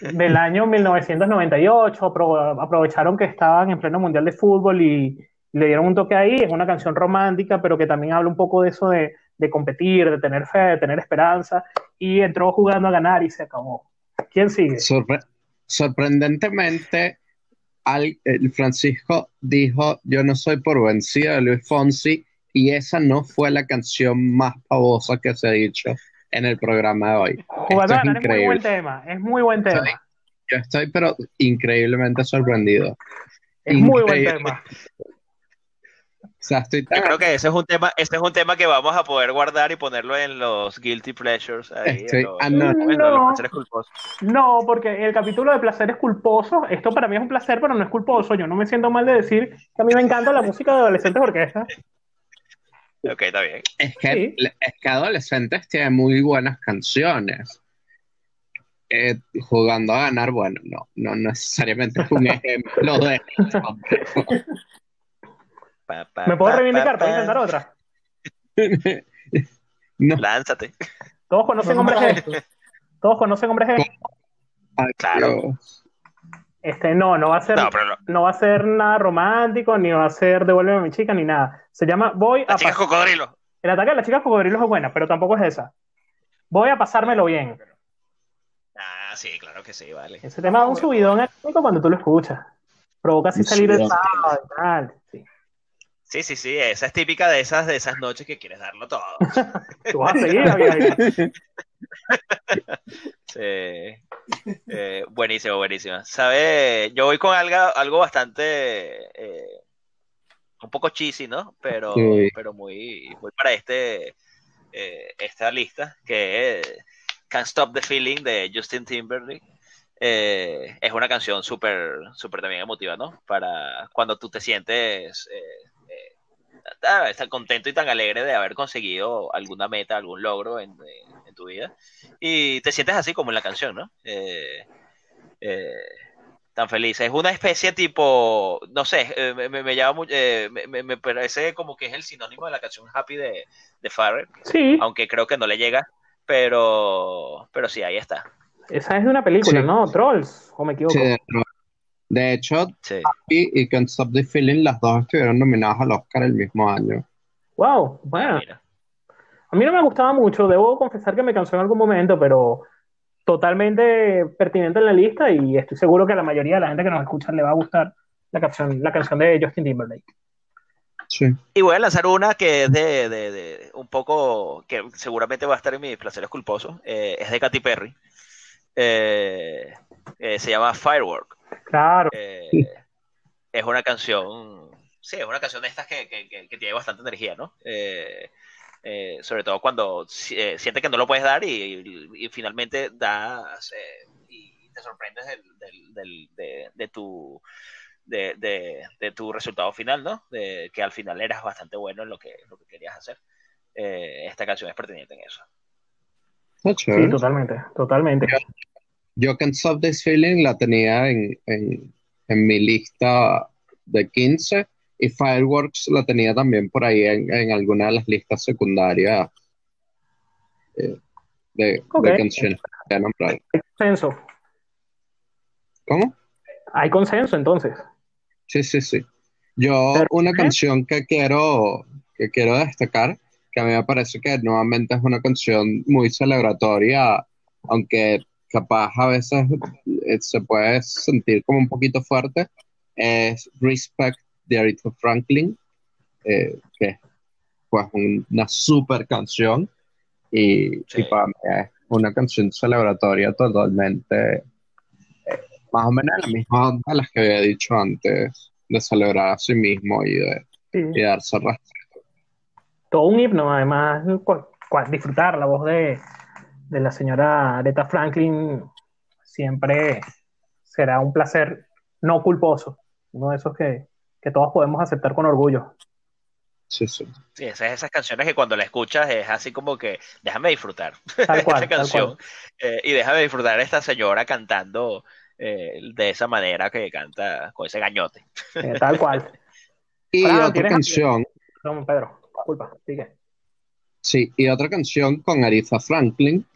del año 1998. apro- aprovecharon que estaban en pleno mundial de fútbol y, le dieron un toque ahí. Es una canción romántica, pero que también habla un poco de eso de, de competir, de tener fe, de tener esperanza. Y entró jugando a ganar y se acabó. ¿Quién sigue? Sorpre- sorprendentemente, al- el Francisco dijo, yo no soy por vencido de Luis Fonsi, y esa no fue la canción más pavosa que se ha dicho en el programa de hoy. Esto es muy buen tema. Es muy buen tema. Yo estoy pero increíblemente sorprendido. Es muy buen tema. O sea, estoy Yo creo que ese es un tema, ese es un tema que vamos a poder guardar y ponerlo en los guilty pleasures ahí, Estoy- en los, ah, no. bueno, en No. los placeres culposos. No, porque el capítulo de placeres culposos, esto para mí es un placer, pero no es culposo. Yo no me siento mal de decir que a mí me encanta la música de adolescentes orquesta. Ok, está bien. Es que, Sí. es que Adolescentes tiene muy buenas canciones. Eh, jugando a ganar, bueno, no, no necesariamente es un ejemplo de eso. Pa, pa, ¿Me puedo pa, reivindicar? pa, ¿Puedo pa. intentar otra? No, Lánzate. Todos conocen hombres G. Todos conocen hombres G. Claro. Este, no, no va a ser, No, pero no. no va a ser nada romántico, ni va a ser devuélveme a mi chica, ni nada. Se llama Voy a La chica pas- cocodrilo. El ataque de las chicas cocodrilos es buena, pero tampoco es esa. Voy a pasármelo bien. Ah, sí, claro que sí, vale. Ese tema da un subidón anímico cuando tú lo escuchas. Provoca así salir del sábado y tal. Sí. Sí, sí, sí, esa es típica de esas, de esas noches que quieres darlo todo. Tú vas a seguir. Sí. Eh, buenísimo, buenísimo. ¿Sabe? Yo voy con algo, algo bastante, eh, un poco cheesy, ¿no? Pero, Sí. pero muy, muy para este, eh, esta lista, que es Can't Stop the Feeling de Justin Timberlake. Eh, es una canción súper, súper también emotiva, ¿no? Para cuando tú te sientes eh, tan contento y tan alegre de haber conseguido alguna meta, algún logro en, en tu vida. Y te sientes así como en la canción, ¿no? Eh, tan feliz. Es una especie tipo, no sé, me, me, llama me, me, parece como que es el sinónimo de la canción Happy de, de Farrell. Sí. Aunque creo que no le llega, pero, pero sí, ahí está. Esa es de una película, Sí. ¿no? Trolls, o me equivoco. Sí, de, de hecho, Sí. Happy y Can't Stop the Feeling, las dos estuvieron nominadas al Oscar el mismo año. Wow, bueno. Mira. A mí no me gustaba mucho, debo confesar que me cansó en algún momento, pero totalmente pertinente en la lista y estoy seguro que a la mayoría de la gente que nos escucha le va a gustar la canción, la canción de Justin Timberlake. Sí. Y voy a lanzar una que es de, de- de un poco, que seguramente va a estar en mis placeres culposos. eh, es de Katy Perry. Eh, eh, se llama Firework. Claro, Eh, es una canción, sí, es una canción de estas que, que- que- que tiene bastante energía, ¿no? Eh, eh, sobre todo cuando si- eh, sientes que no lo puedes dar y, y- y finalmente das eh, y te sorprendes del, del- del- de, de tu de, de- de tu resultado final, ¿no? De que al final eras bastante bueno en lo que, lo que querías hacer. Eh, esta canción es pertinente en eso. Sí, totalmente, totalmente. Yo Can't Stop This Feeling la tenía en, en, en mi lista de 15 y Fireworks la tenía también por ahí en, en alguna de las listas secundarias eh, de, de canciones que a nombrar. Hay consenso, ¿Cómo? hay consenso entonces. Sí, sí, sí. Yo Pero, una ¿eh? canción que quiero, que quiero destacar, que a mí me parece que nuevamente es una canción muy celebratoria, aunque capaz a veces eh, se puede sentir como un poquito fuerte, es Respect de Aretha Franklin, eh, que es pues un- una super canción y, Sí. y para mí es una canción celebratoria totalmente eh, más o menos la misma onda a las que había dicho antes, de celebrar a sí mismo y de, Sí. y darse respeto. Todo un himno, además, disfrutar la voz de, de la señora Aretha Franklin siempre será un placer no culposo, uno de esos que, que todos podemos aceptar con orgullo. Sí, sí. Sí, esas, esas canciones que cuando la escuchas es así como que déjame disfrutar Tal cual, esa tal canción cual. eh, y déjame disfrutar a esta señora cantando eh, de esa manera que canta con ese gañote. Eh, tal cual. Y otra ¿tienes- canción, Perdón, Pedro, disculpa, sigue. sí, y otra canción con Aretha Franklin,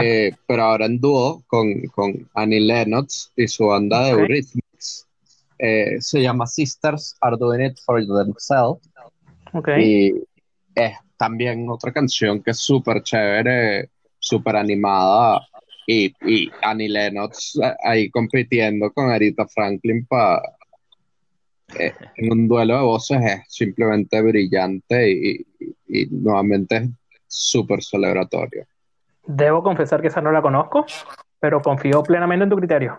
eh, pero ahora en dúo con, con Annie Lennox y su banda de. Eurythmics. Eh, se llama Sisters Are Doing It For Themselves. Y es también otra canción que es súper chévere, súper animada. Y, y Annie Lennox eh, ahí compitiendo con Aretha Franklin para en un duelo de voces es simplemente brillante y, y- y nuevamente es súper celebratorio. Debo confesar que esa no la conozco, pero confío plenamente en tu criterio.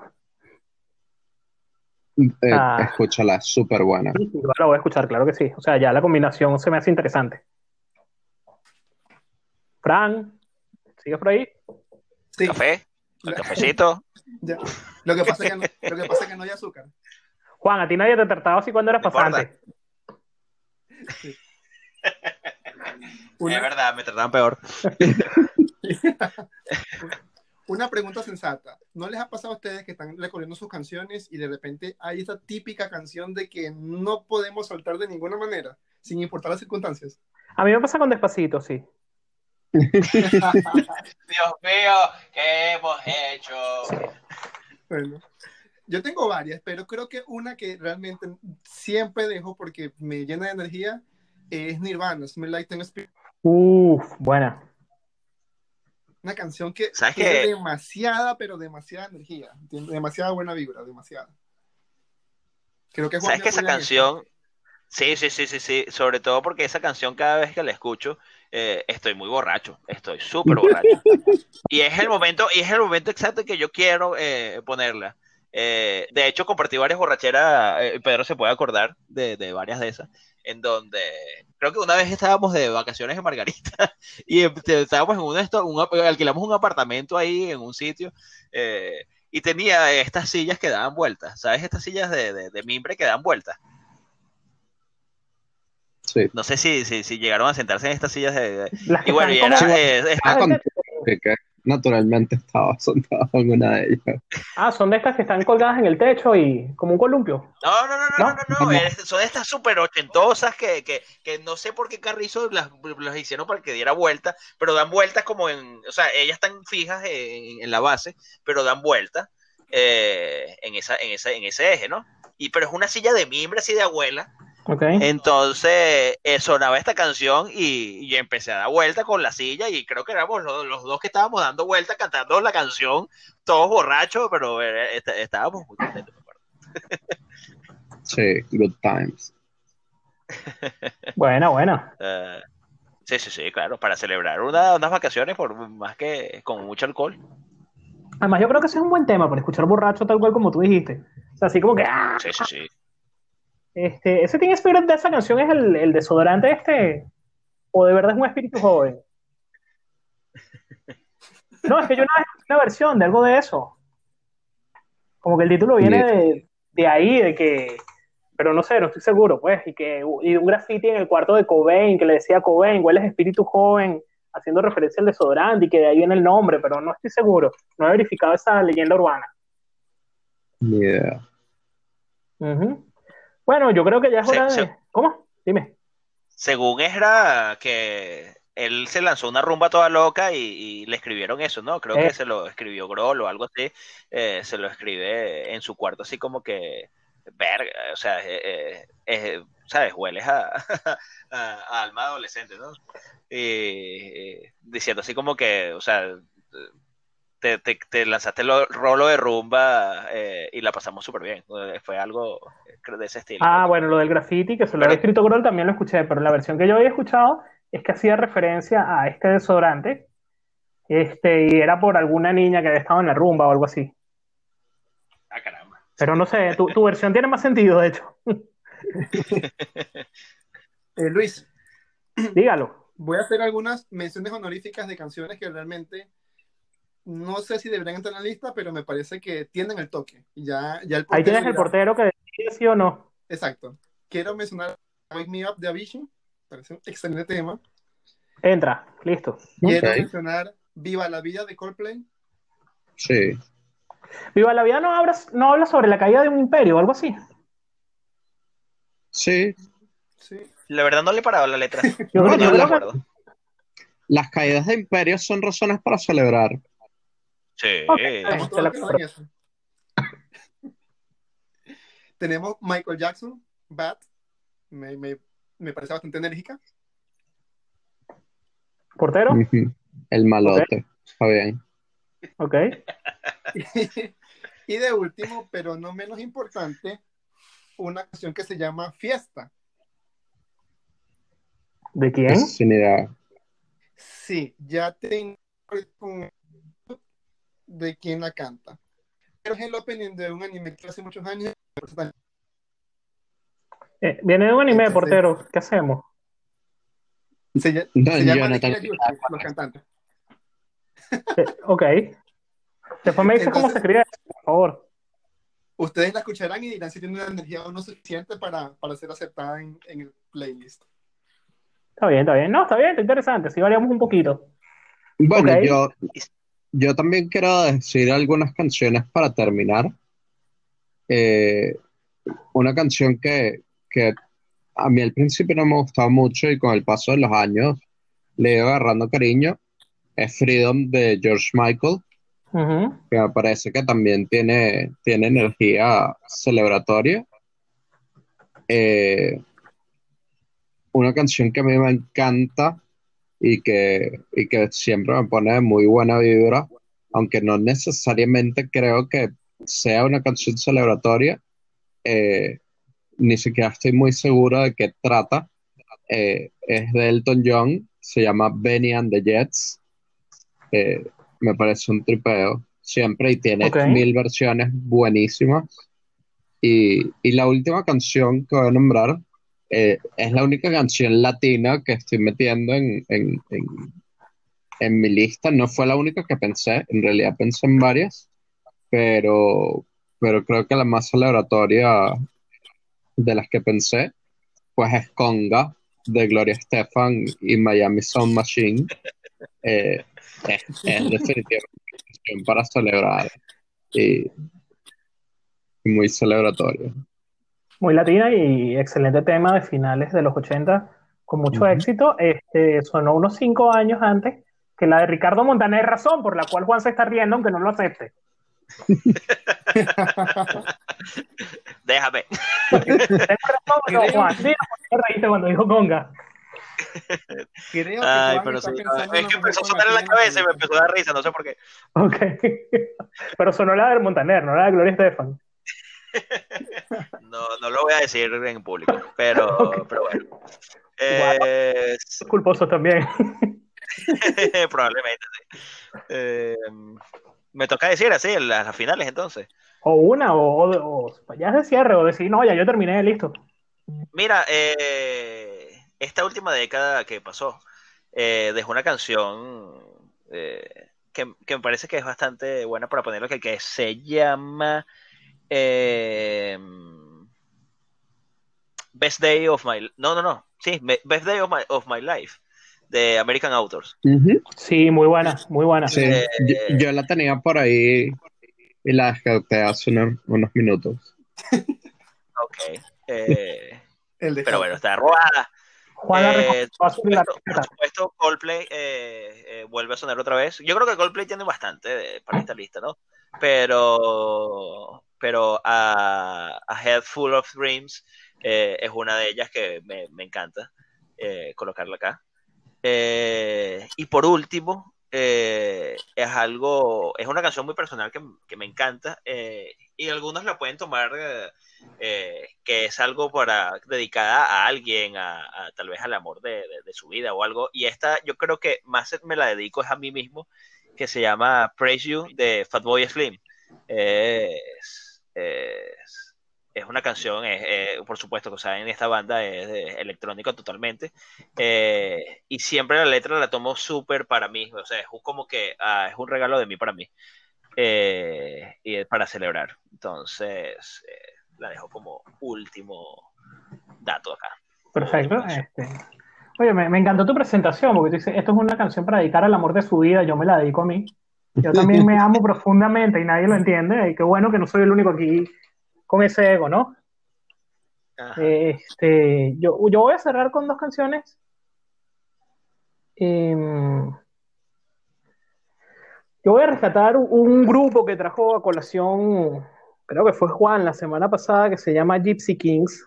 Eh, Ah. Escúchala, es súper buena. Sí, sí, la voy a escuchar, claro que sí. O sea, ya la combinación se me hace interesante. Fran, ¿sigues por ahí? Sí, ¿Café? ¿El cafecito? ya. Lo que pasa es que no, lo que pasa es que no hay azúcar. Juan, a ti nadie te trataba así cuando eras pasante. Una, Es verdad, me trataban peor. una pregunta sensata. ¿No les ha pasado a ustedes que están recorriendo sus canciones y de repente hay esa típica canción de que no podemos soltar de ninguna manera, sin importar las circunstancias? A mí me pasa con Despacito, sí. Dios mío, ¿qué hemos hecho? Bueno, yo tengo varias, pero creo que una que realmente siempre dejo porque me llena de energía es Nirvana, Smell Like Teen Spirit. Uf, buena. Una canción que ¿Sabes tiene demasiada, pero demasiada energía, tiene demasiada buena vibra, demasiada. Creo que ¿Sabes que esa en canción? Sí, sí, sí, sí, sí. Sobre todo porque esa canción cada vez que la escucho eh, estoy muy borracho, estoy súper borracho. Y es el momento, y es el momento exacto en que yo quiero eh, ponerla. Eh, de hecho, compartí varias borracheras, Pedro se puede acordar de, de, varias de esas, en donde creo que una vez estábamos de vacaciones en Margarita y este, estábamos en un esto, un, alquilamos un apartamento ahí en un sitio eh, y tenía estas sillas que daban vueltas, ¿sabes? Estas sillas de, de, de mimbre que dan vueltas. Sí. No sé si, si, si, llegaron a sentarse en estas sillas de... Y bueno, y era, eh, Ah, con- que naturalmente estaba sentado en una de ellas. Ah, son de estas que están colgadas en el techo y como un columpio. No, no, no, no, no, ¿No? no, no, es- son estas súper ochentosas que, que, que no sé por qué Carrizo las, las hicieron para que diera vuelta, pero dan vueltas como en, o sea, ellas están fijas en, en la base, pero dan vueltas eh, en, esa, en, esa, en ese eje, ¿no? Y pero es una silla de mimbre así de abuela, Entonces eh, sonaba esta canción y, y empecé a dar vuelta con la silla y creo que éramos los, los dos que estábamos dando vuelta cantando la canción, todos borrachos, pero eh, est- estábamos muy contentos. me acuerdo. Sí, good times. Buena, buena. Eh, sí, sí, sí, claro, para celebrar una- unas vacaciones por más que con mucho alcohol. Además, yo creo que ese es un buen tema para escuchar borracho tal cual como tú dijiste. O sea, así como que, ah, Sí, sí, sí. Este, ese Teen Spirit de esa canción es el, el desodorante este, o de verdad es un espíritu joven. No, es que yo una vez una versión de algo de eso. Como que el título viene de, de ahí, de que, pero no sé, no estoy seguro, pues, y que y un graffiti en el cuarto de Cobain que le decía Cobain, hueles espíritu joven, haciendo referencia al desodorante y que de ahí viene el nombre, pero no estoy seguro. No he verificado esa leyenda urbana. Idea. Ujú. Bueno, yo creo que ya es hora de. ¿Cómo? Dime. Según Esra, que él se lanzó una rumba toda loca y, y le escribieron eso, ¿no? Creo Eh. que se lo escribió Grohl o algo así. eh, se lo escribe en su cuarto, así como que, verga, o sea, eh, eh, eh, ¿sabes? Hueles a, a- a alma adolescente, ¿no? Y, y diciendo así como que, o sea, te, te, te lanzaste el rolo de rumba eh, y la pasamos súper bien. Eh, Fue algo eh, de ese estilo. Ah, bueno, lo del graffiti, que se lo había escrito Grohl, también lo escuché, pero la versión que yo había escuchado es que hacía referencia a este desodorante, este, y era por alguna niña que había estado en la rumba o algo así. Ah, caramba. Pero no sé, tu, tu versión tiene más sentido, de hecho. Eh, Luis, Dígalo. voy a hacer algunas menciones honoríficas de canciones que realmente no sé si deberían entrar en la lista, pero me parece que tienen el toque. Ya, ya el Ahí tienes el portero que decide sí o no. Exacto. Quiero mencionar Wake Me Up de Avicii, parece un excelente tema. Entra, listo. Quiero mencionar Viva la Vida de Coldplay. Sí. Viva la vida no habla, no habla sobre la caída de un imperio o algo así. Sí. Sí. La verdad no le he parado la letra. Yo No, creo, no yo me creo que- acuerdo. Las caídas de imperios son razones para celebrar. Sí. Todos en eso. Tenemos Michael Jackson, Bad. Me, me, me parece bastante enérgica. portero. El malote. Está bien. ok. y de último, pero no menos importante, una canción que se llama Fiesta. ¿De quién? Sin idea. Sí, ya tengo con- de quién la canta. Pero es el opening de un anime que hace muchos años. Eh, viene de un anime, Entonces- portero. ¿Qué hacemos? Se, No, se yo llama no los cantantes. Eh, ok. Después me dices cómo se escribe eso, por favor. Ustedes la escucharán y dirán si tiene una energía o no suficiente para, para ser aceptada en, en el playlist. Está bien, está bien. No, está bien, está interesante. Sí variamos un poquito. Bueno, Ok. yo, yo también quiero decir algunas canciones para terminar. Eh, una canción que, que a mí al principio no me gustaba mucho y con el paso de los años le he ido agarrando cariño es Freedom de George Michael, Ujú. que me parece que también tiene, tiene energía celebratoria. Eh, una canción que a mí me encanta y que, y que siempre me pone muy buena vibra, aunque no necesariamente creo que sea una canción celebratoria, eh, ni siquiera estoy muy seguro de qué trata. Eh, es de Elton John, se llama Benny and the Jets. Eh, me parece un tripeo. siempre y tiene mil versiones buenísimas. Y, la última canción que voy a nombrar eh, es la única canción latina que estoy metiendo en, en, mi lista. No fue la única que pensé, en realidad pensé en varias, pero, pero creo que la más celebratoria de las que pensé, pues es Conga de Gloria Estefan y Miami Sound Machine. Eh, es, es definitivamente para celebrar y, muy celebratorio. Muy latina y excelente tema de finales de los 80 con mucho éxito. Este, sonó unos cinco años antes que la de Ricardo Montaner, razón por la cual Juan se está riendo aunque no lo acepte. Déjame. Juan, sí, cuando dijo conga. Ay, pero sí, es que empezó a sonar en la cabeza y me empezó a dar risa, no sé por qué. Ok. Pero sonó la de Montaner, no la de Gloria Estefan. no, no lo voy a decir en público, pero, pero bueno. Eh, culposo también. Probablemente, sí. Eh, me toca decir así, las, las finales entonces. O una, o, o, ya se cierre, o decir, no, ya yo terminé, listo. Mira, eh, esta última década que pasó, eh, dejó una canción eh, que, me parece que es bastante buena para ponerlo, que, que se llama eh, Best Day of My... No, no, no, sí, Best Day of My, of my Life, de American Authors. Sí, muy buena, muy buena. yo, la tenía por ahí y la dejé hace unos, minutos. ok. pero bueno, está robada. Eh, por, supuesto, Coldplay eh, eh, vuelve a sonar otra vez. Yo creo que Coldplay tiene bastante para esta lista, ¿no? Pero, pero a, Head Full of Dreams es una de ellas que me, encanta colocarla acá. y por último, es algo, es una canción muy personal que, que me encanta y algunos la pueden tomar eh, que es algo para dedicada a alguien, a, tal vez al amor de, su vida o algo. Y esta yo creo que más me la dedico es a mí mismo, que se llama Praise You de Fatboy Slim. Es, es, una canción, por supuesto que saben, esta banda es electrónica totalmente. Eh, y siempre la letra la tomo súper para mí, o sea, es como que ah, es un regalo de mí para mí. Eh, y es para celebrar. Entonces, la dejo como último dato acá. Perfecto. Este. Oye, me, encantó tu presentación, porque tú dices, esto es una canción para dedicar al amor de su vida, yo me la dedico a mí. Yo también me amo profundamente y nadie lo entiende, y qué bueno que no soy el único aquí con ese ego, ¿no? Este, yo, yo voy a cerrar con dos canciones. Em, yo voy a rescatar un grupo que trajo a colación creo que fue Juan la semana pasada, que se llama Gypsy Kings.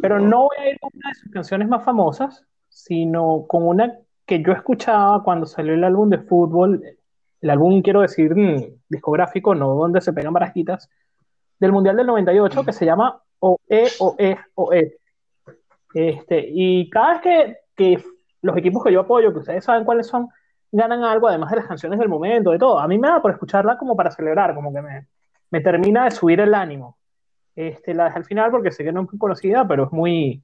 Pero no voy a ir con una de sus canciones más famosas, sino con una que yo escuchaba cuando salió el álbum de fútbol, el álbum, quiero decir, mm, discográfico, no donde se pegan barajitas, del Mundial del 98, que se llama OE, OE, OE. Este, y cada vez que, que los equipos que yo apoyo, que ustedes saben cuáles son, ganan algo, además de las canciones del momento, de todo, a mí me da por escucharla como para celebrar, como que me, me termina de subir el ánimo. Este, la dejé al final porque sé que no es muy conocida, pero es muy,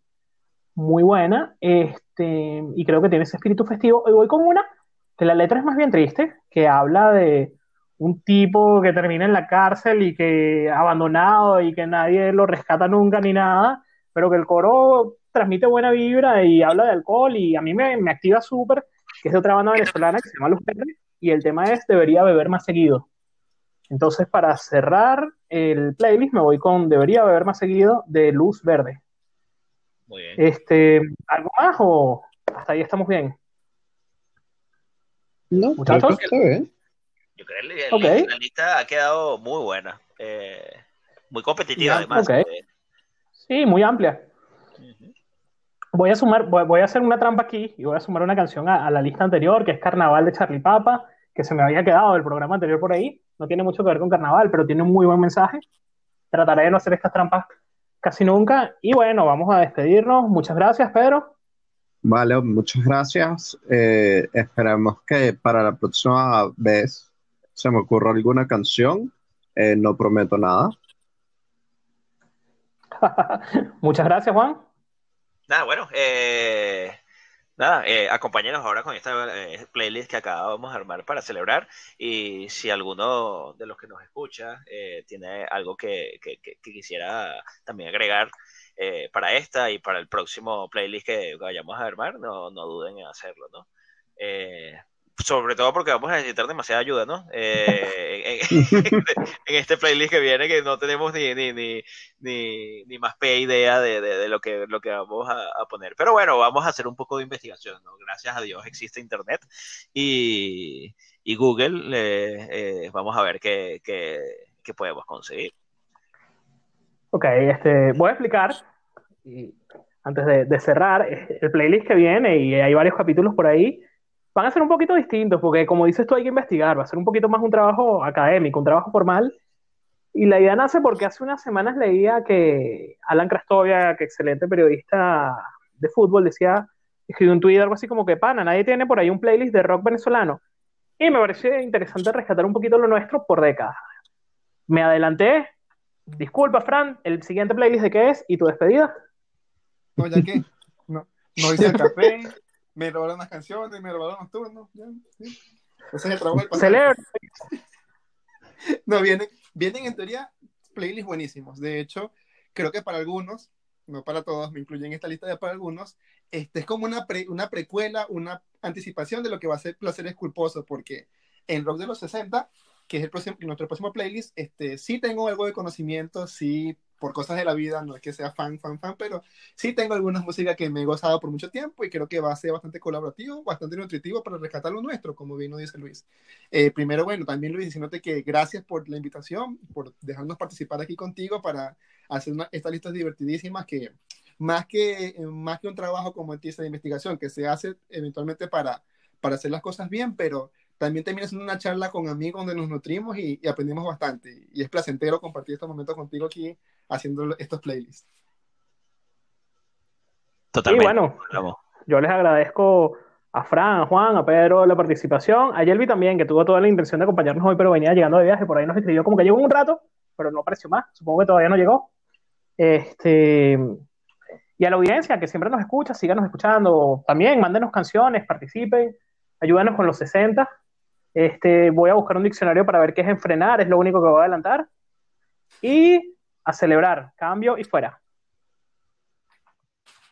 muy buena. Este, y creo que tiene ese espíritu festivo. Hoy voy con una que la letra es más bien triste, que habla de un tipo que termina en la cárcel y que abandonado y que nadie lo rescata nunca ni nada, pero que el coro transmite buena vibra y habla de alcohol y a mí me, me activa súper, que es de otra banda venezolana que se llama Luz Verde, y el tema es debería beber más seguido. Entonces, para cerrar el playlist, me voy con Debería beber más seguido de Luz Verde. Muy bien. Este, ¿Algo más o hasta ahí estamos bien? No, muchachos. Está bien. Yo creo que la lista ha quedado muy buena. Eh, muy competitiva, además. Eh. Sí, muy amplia. Voy a sumar, voy, a hacer una trampa aquí y voy a sumar una canción a, a, la lista anterior, que es Carnaval de Charlie Papa, que se me había quedado del programa anterior por ahí no tiene mucho que ver con carnaval, pero tiene un muy buen mensaje. Trataré de no hacer estas trampas casi nunca. Y bueno, vamos a despedirnos. Muchas gracias, Pedro. Vale, muchas gracias. Eh, esperamos que para la próxima vez se me ocurre alguna canción. Eh, no prometo nada. Muchas gracias, Juan. Nada, bueno, eh, nada, eh, acompáñenos ahora con esta eh, playlist que acabamos de armar para celebrar. Y si alguno de los que nos escucha eh, tiene algo que, que- que- que quisiera también agregar eh, para esta y para el próximo playlist que vayamos a armar, no, no duden en hacerlo, ¿no? Eh, sobre todo porque vamos a necesitar demasiada ayuda, ¿no? Eh, en, en- en este playlist que viene, que no tenemos ni, ni, ni, ni, ni más pe idea de, de, de lo, que, lo que vamos a, a poner. Pero bueno, vamos a hacer un poco de investigación, ¿no? Gracias a Dios existe Internet y, y Google. eh, eh, vamos a ver qué, qué, qué podemos conseguir. Ok, este, voy a explicar, y antes de, de cerrar, el playlist que viene, y hay varios capítulos por ahí, van a ser un poquito distintos, porque como dices tú, hay que investigar, va a ser un poquito más un trabajo académico, un trabajo formal, y la idea nace porque hace unas semanas leía que Alan Krastovia, que excelente periodista de fútbol, decía, escribió un tweet algo así como que, pana, nadie tiene por ahí un playlist de rock venezolano, y me parece interesante rescatar un poquito lo nuestro por décadas. Me adelanté, Disculpa, Fran, el siguiente playlist de qué es y tu despedida. No, ya que no, no hice el café, me robaron las canciones, me robaron los turnos. Ya, sí. Ese es el trabajo del pasado. Celebra. No, vienen, vienen en teoría playlists buenísimos. De hecho, creo que para algunos, no para todos, me incluyen en esta lista de para algunos, este es como una, pre- una precuela, una anticipación de lo que va a ser Placeres Culposos, porque en Rock de los 60, que es el próximo, nuestro próximo playlist, este, sí tengo algo de conocimiento, sí, por cosas de la vida, no es que sea fan, fan, fan, pero sí tengo algunas músicas que me he gozado por mucho tiempo y creo que va a ser bastante colaborativo, bastante nutritivo para rescatar lo nuestro, como bien dice Luis. Eh, primero, bueno, también Luis, diciéndote que gracias por la invitación, por dejarnos participar aquí contigo para hacer una- estas listas divertidísimas que más que, eh, más que un trabajo como el de investigación que se hace eventualmente para, para hacer las cosas bien, pero también termina siendo una charla con amigos donde nos nutrimos y, y aprendemos bastante. Y es placentero compartir estos momentos contigo aquí haciendo estos playlists. Totalmente. Y bueno, yo les agradezco a Fran, a Juan, a Pedro la participación, a Yelvi también, que tuvo toda la intención de acompañarnos hoy, pero venía llegando de viaje, por ahí nos escribió como que llegó un rato, pero no apareció más, supongo que todavía no llegó. Este, y a la audiencia que siempre nos escucha, síganos escuchando, también mándenos canciones, participen, ayúdanos con los 60. Este, voy a buscar un diccionario para ver qué es enfrenar, es lo único que voy a adelantar. Y a celebrar, cambio y fuera.